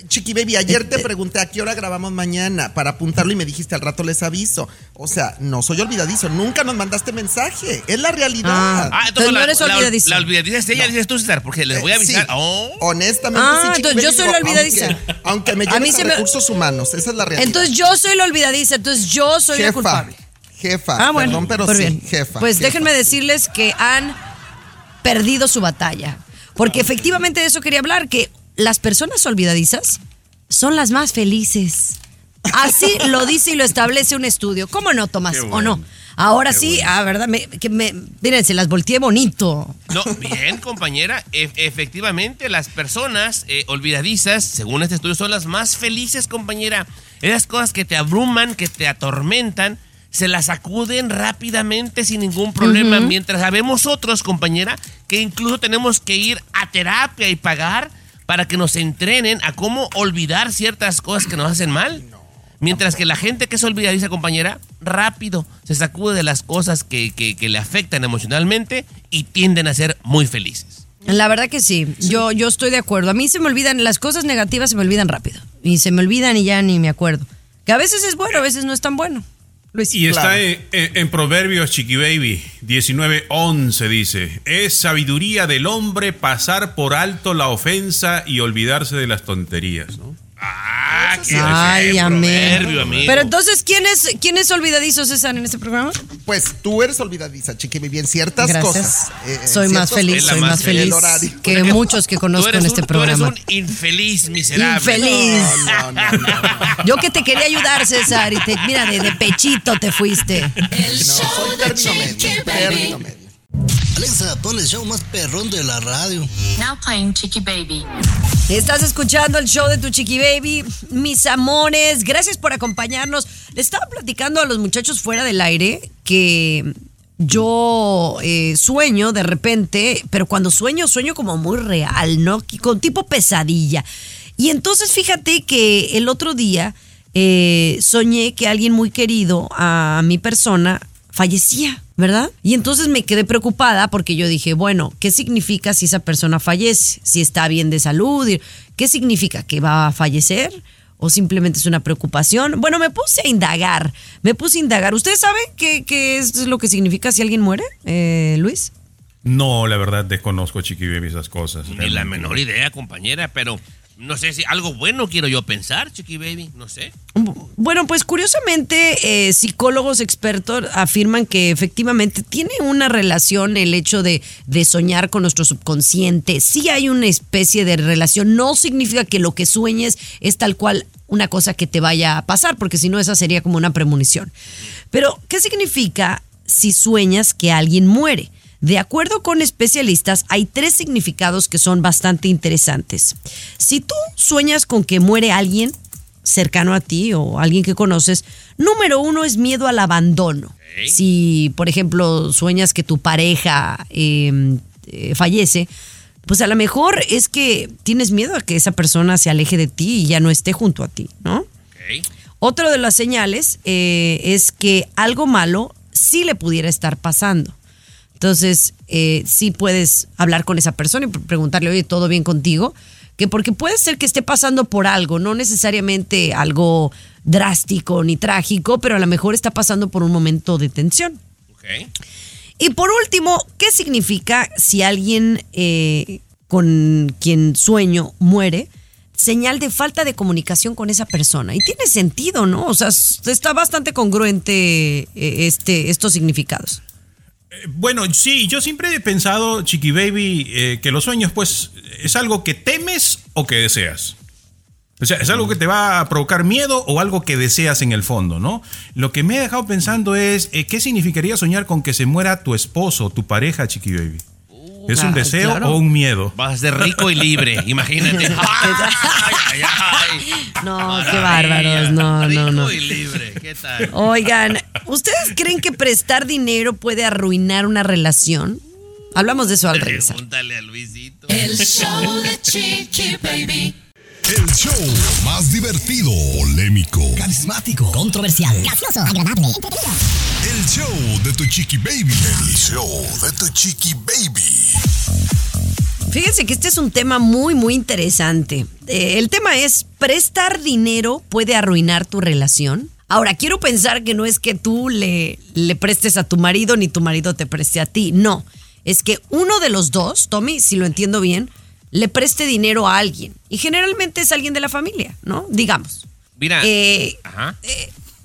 Chiqui Baby, ayer te pregunté a qué hora grabamos mañana para apuntarlo y me dijiste al rato les aviso. O sea, no soy olvidadizo, nunca nos mandaste mensaje. Es la realidad. Ah, entonces no la, eres la- olvidadiza. La, olvidadiza es ella, dices tú, César, porque les voy a Eh, sí. avisar. Oh. Honestamente, Ah, sí, Chiqui entonces yo soy digo, la olvidadiza. Aunque, aunque me lleves a, se me- recursos humanos, esa es la realidad. Entonces yo soy la olvidadiza, entonces yo soy la jefa, culpable. jefa, Ah, bueno, perdón, pero pues sí, bien. jefa. Pues jefa. déjenme decirles que han perdido su batalla. Porque efectivamente de eso quería hablar, que las personas olvidadizas son las más felices. Así lo dice y lo establece un estudio. ¿Cómo no, Tomás? ¿O no? Ahora sí, ah, verdad, me, que me, miren, se las volteé bonito. No, bien, compañera. E- efectivamente, las personas eh, olvidadizas, según este estudio, son las más felices, compañera. Esas cosas que te abruman, que te atormentan, se las sacuden rápidamente sin ningún problema. Mientras sabemos otros, compañera, que incluso tenemos que ir a terapia y pagar para que nos entrenen a cómo olvidar ciertas cosas que nos hacen mal. Mientras que la gente que es olvidadiza, compañera, rápido se sacude de las cosas que, que- que le afectan emocionalmente y tienden a ser muy felices. La verdad que sí, yo, yo estoy de acuerdo. A mí se me olvidan, las cosas negativas se me olvidan rápido. Y se me olvidan y ya ni me acuerdo. Que a veces es bueno, a veces no es tan bueno. Luis. Y está en, en- en Proverbios, Chiqui Baby, 19.11 dice, es sabiduría del hombre pasar por alto la ofensa y olvidarse de las tonterías, ¿no? Ah, qué Ay, proverbio, amigo. Pero entonces, ¿quién es, ¿quién es olvidadizo, César, en este programa? Pues tú eres olvidadiza, Chiqui Baby, en ciertas Gracias. cosas. eh, soy más feliz, soy más feliz. que muchos que Tú conozco en un- este tú programa. eres un infeliz miserable. Infeliz. No, no, no, no. Yo que te quería ayudar, César, y te, mira, de, de pechito te fuiste. El show Soy de término medio, Chiqui término Baby. Alexa, pon el show más perrón de la radio. Now playing Chicky Baby. Estás escuchando el show de tu chiqui baby, mis amores. Gracias por acompañarnos. Le estaba platicando a los muchachos fuera del aire que yo eh, sueño de repente, pero cuando sueño, sueño como muy real, ¿no? Con tipo pesadilla. Y entonces fíjate que el otro día eh, soñé que alguien muy querido a mi persona fallecía, ¿verdad? Y entonces me quedé preocupada porque yo dije, bueno, ¿qué significa si esa persona fallece? Si está bien de salud, ¿qué significa? ¿Que va a fallecer? ¿O simplemente es una preocupación? Bueno, me puse a indagar, me puse a indagar. ¿Ustedes saben qué, qué es lo que significa si alguien muere, eh, Luis? No, la verdad desconozco, Chiqui Baby, esas cosas. Ni la menor idea, compañera, pero no sé si algo bueno quiero yo pensar, Chiqui Baby, no sé. Bueno, pues curiosamente, eh, psicólogos expertos afirman que efectivamente tiene una relación el hecho de, de soñar con nuestro subconsciente. Sí hay una especie de relación. No significa que lo que sueñes es tal cual una cosa que te vaya a pasar, porque si no, esa sería como una premonición. Pero, ¿qué significa si sueñas que alguien muere? De acuerdo con especialistas, hay tres significados que son bastante interesantes. Si tú sueñas con que muere alguien cercano a ti o alguien que conoces, número uno es miedo al abandono. Si, por ejemplo, sueñas que tu pareja eh, eh, fallece, pues a lo mejor es que tienes miedo a que esa persona se aleje de ti y ya no esté junto a ti, ¿no? Otra de las señales eh, es que algo malo sí le pudiera estar pasando. Entonces, eh, sí puedes hablar con esa persona y pre- preguntarle, oye, ¿todo bien contigo? Que porque puede ser que esté pasando por algo, no necesariamente algo drástico ni trágico, pero a lo mejor está pasando por un momento de tensión. Y por último, ¿qué significa si alguien eh, con quien sueño muere? Señal de falta de comunicación con esa persona. Y tiene sentido, ¿no? O sea, está bastante congruente eh, este, estos significados. Bueno, sí, yo siempre he pensado, Chiqui Baby, eh, que los sueños, pues, es algo que temes o que deseas. O sea, es algo que te va a provocar miedo o algo que deseas en el fondo, ¿no? Lo que me ha dejado pensando es, eh, ¿qué significaría soñar con que se muera tu esposo, tu pareja, Chiqui Baby? ¿Es un Ah, deseo claro. o un miedo? Vas a ser rico y libre, imagínate. Ay, ay, ay. No, qué Maravilla. bárbaros. No, no, no. Rico y libre, ¿qué tal? Oigan, ¿ustedes creen que prestar dinero puede arruinar una relación? Hablamos de eso al regresar. Pregúntale a Luisito. El show de Chiqui Baby. El show más divertido, polémico, Carismático, controversial, gracioso, agradable, El show de tu chiqui baby. El show de tu chiqui baby. Fíjense que este es un tema muy, muy interesante. Eh, el tema es, ¿prestar dinero puede arruinar tu relación? Ahora, quiero pensar que no es que tú le, le prestes a tu marido ni tu marido te preste a ti. No, es que uno de los dos, Tommy, si lo entiendo bien, le preste dinero a alguien. Y generalmente es alguien de la familia, ¿no? Digamos. Mira. Eh, Ajá.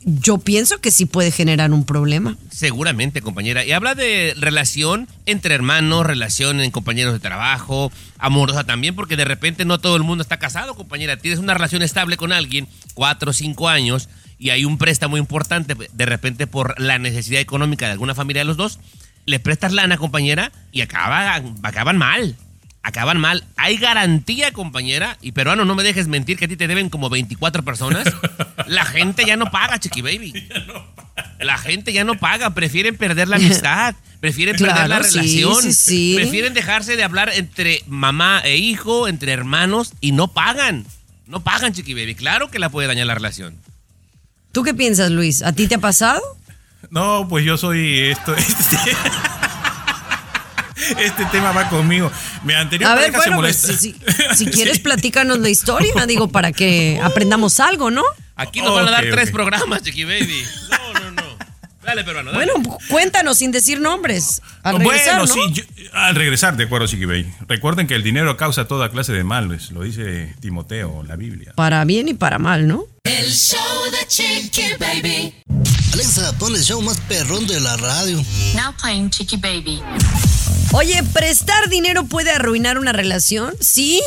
Yo pienso que sí puede generar un problema. Seguramente, compañera. Y habla de relación entre hermanos, relación en compañeros de trabajo, amorosa también, porque de repente no todo el mundo está casado, compañera. Tienes una relación estable con alguien, cuatro o cinco años, y hay un préstamo importante, de repente por la necesidad económica de alguna familia de los dos, le prestas lana, compañera, y acaba, acaban mal. Acaban mal. Hay garantía, compañera. Y peruano, no me dejes mentir que a ti te deben como 24 personas. La gente ya no paga, Chiqui Baby. La gente ya no paga. Prefieren perder la amistad. Prefieren perder la sí, relación. sí, sí. Prefieren dejarse de hablar entre mamá e hijo, entre hermanos, y no pagan. No pagan, Chiqui Baby. Claro que la puede dañar la relación. ¿Tú qué piensas, Luis? ¿A ti te ha pasado? No, pues yo soy esto. Este, este tema va conmigo. Mi anterior A ver, pareja se bueno, pues, molesta. si, si- si quieres, platícanos la historia, digo, para que aprendamos algo, ¿no? Aquí nos van a dar tres programas, Chiqui Baby. No, no, no. Dale, peruano, dale. Bueno, cuéntanos sin decir nombres. Al regresar, bueno, ¿no? sí, yo- al regresar, de acuerdo, Chiqui Baby. Recuerden que el dinero causa toda clase de males, lo dice Timoteo, la Biblia. Para bien y para mal, ¿no? El show de Chiqui Baby. Alexa, pon el show más perrón de la radio. Now playing Chicky Baby. Oye, ¿prestar dinero puede arruinar una relación? Sí,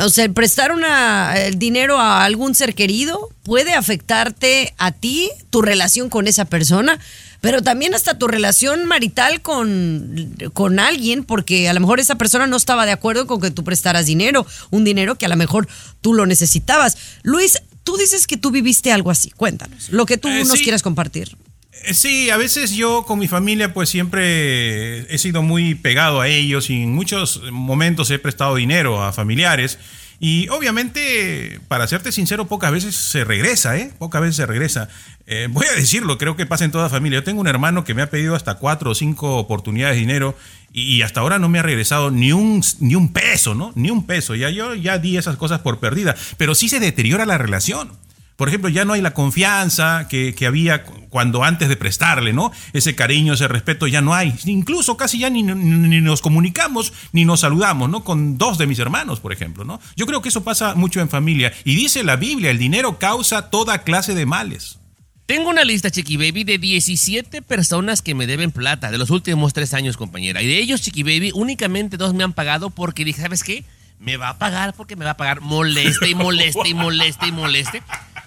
o sea, prestar una, el dinero a algún ser querido puede afectarte a ti, tu relación con esa persona, pero también hasta tu relación marital con, con alguien, porque a lo mejor esa persona no estaba de acuerdo con que tú prestaras dinero, un dinero que a lo mejor tú lo necesitabas. Luis, tú dices que tú viviste algo así, cuéntanos, lo que tú Eh, nos sí. quieras compartir. Eh, Sí, a veces yo con mi familia pues siempre he sido muy pegado a ellos y en muchos momentos he prestado dinero a familiares y obviamente, para serte sincero, pocas veces se regresa, ¿eh? Pocas veces se regresa. Eh, voy a decirlo, creo que pasa en toda familia. Yo tengo un hermano que me ha pedido hasta cuatro o cinco oportunidades de dinero y, hasta ahora no me ha regresado ni un, ni un peso, ¿no? Ni un peso. Ya yo ya di esas cosas por perdida, pero sí se deteriora la relación. Por ejemplo, ya no hay la confianza que, que había cu- cuando antes de prestarle, ¿no? Ese cariño, ese respeto ya no hay. Incluso casi ya ni, ni- ni nos comunicamos ni nos saludamos, ¿no? Con dos de mis hermanos, por ejemplo, ¿no? Yo creo que eso pasa mucho en familia. Y dice la Biblia, el dinero causa toda clase de males. Tengo una lista, Chiqui Baby, de 17 personas que me deben plata de los últimos tres años, compañera. Y de ellos, Chiqui Baby, únicamente dos me han pagado porque dije, ¿sabes qué? Me va a pagar porque me va a pagar. Moleste y moleste y moleste y moleste.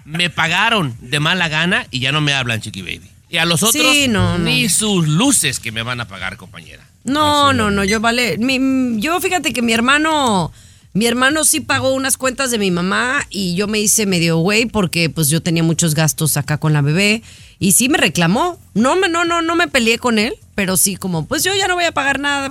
Me pagaron de mala gana y ya no me hablan, Chiqui Baby. Y a los otros, Sí, no, no. ni sus luces que me van a pagar, compañera. No, no, no, yo vale. mi- yo fíjate que mi hermano, mi hermano sí pagó unas cuentas de mi mamá y yo me hice medio güey porque pues yo tenía muchos gastos acá con la bebé y sí me reclamó. No me, no, no, no me peleé con él, pero sí como pues yo ya no voy a pagar nada.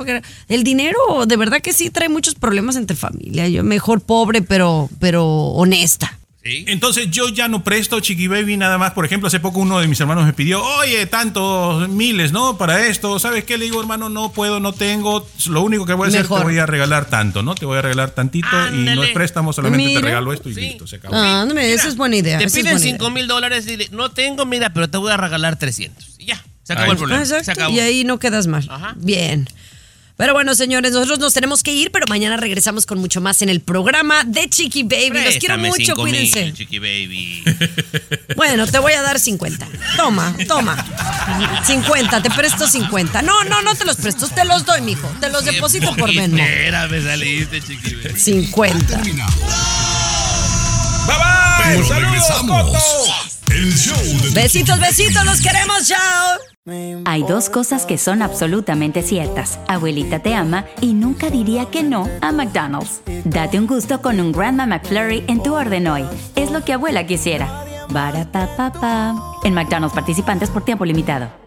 el dinero, de verdad que sí trae muchos problemas entre familia. Yo mejor pobre, pero, pero honesta. Entonces yo ya no presto Chiqui Baby nada más. Por ejemplo, hace poco uno de mis hermanos me pidió, oye, tantos miles, ¿no? Para esto. ¿Sabes qué? Le digo, hermano, no puedo, no tengo. Lo único que voy a hacer Mejor. te voy a regalar tanto, ¿no? Te voy a regalar tantito y no es préstamo, solamente te regalo esto y listo, se acabó. Ah, no me, esa es buena idea. Te es piden buena idea. 5 mil dólares y no tengo, mira, pero te voy a regalar 300. Y ya, se acabó Ahí el problema. Exacto, Se acabó. Y ahí no quedas mal. Bien. Pero bueno, señores, nosotros nos tenemos que ir, pero mañana regresamos con mucho más en el programa de Chiqui Baby. Los quiero Préstame mucho, 5 mil, cuídense. Chiqui Baby. Bueno, te voy a dar 50. Toma, toma. 50, te presto 50. No, no, no te los presto, te los doy, mijo. Te los deposito por Venmo. Espera, me saliste, Chiqui Baby. 50. Bye bye. Pero regresamos. El show de Besitos, besitos, los queremos, chao. Hay dos cosas que son absolutamente ciertas. Abuelita te ama y nunca diría que no a McDonald's. Date un gusto con un Grandma McFlurry en tu orden hoy. Es lo que abuela quisiera. Bara pa pa pa. En McDonald's participantes por tiempo limitado.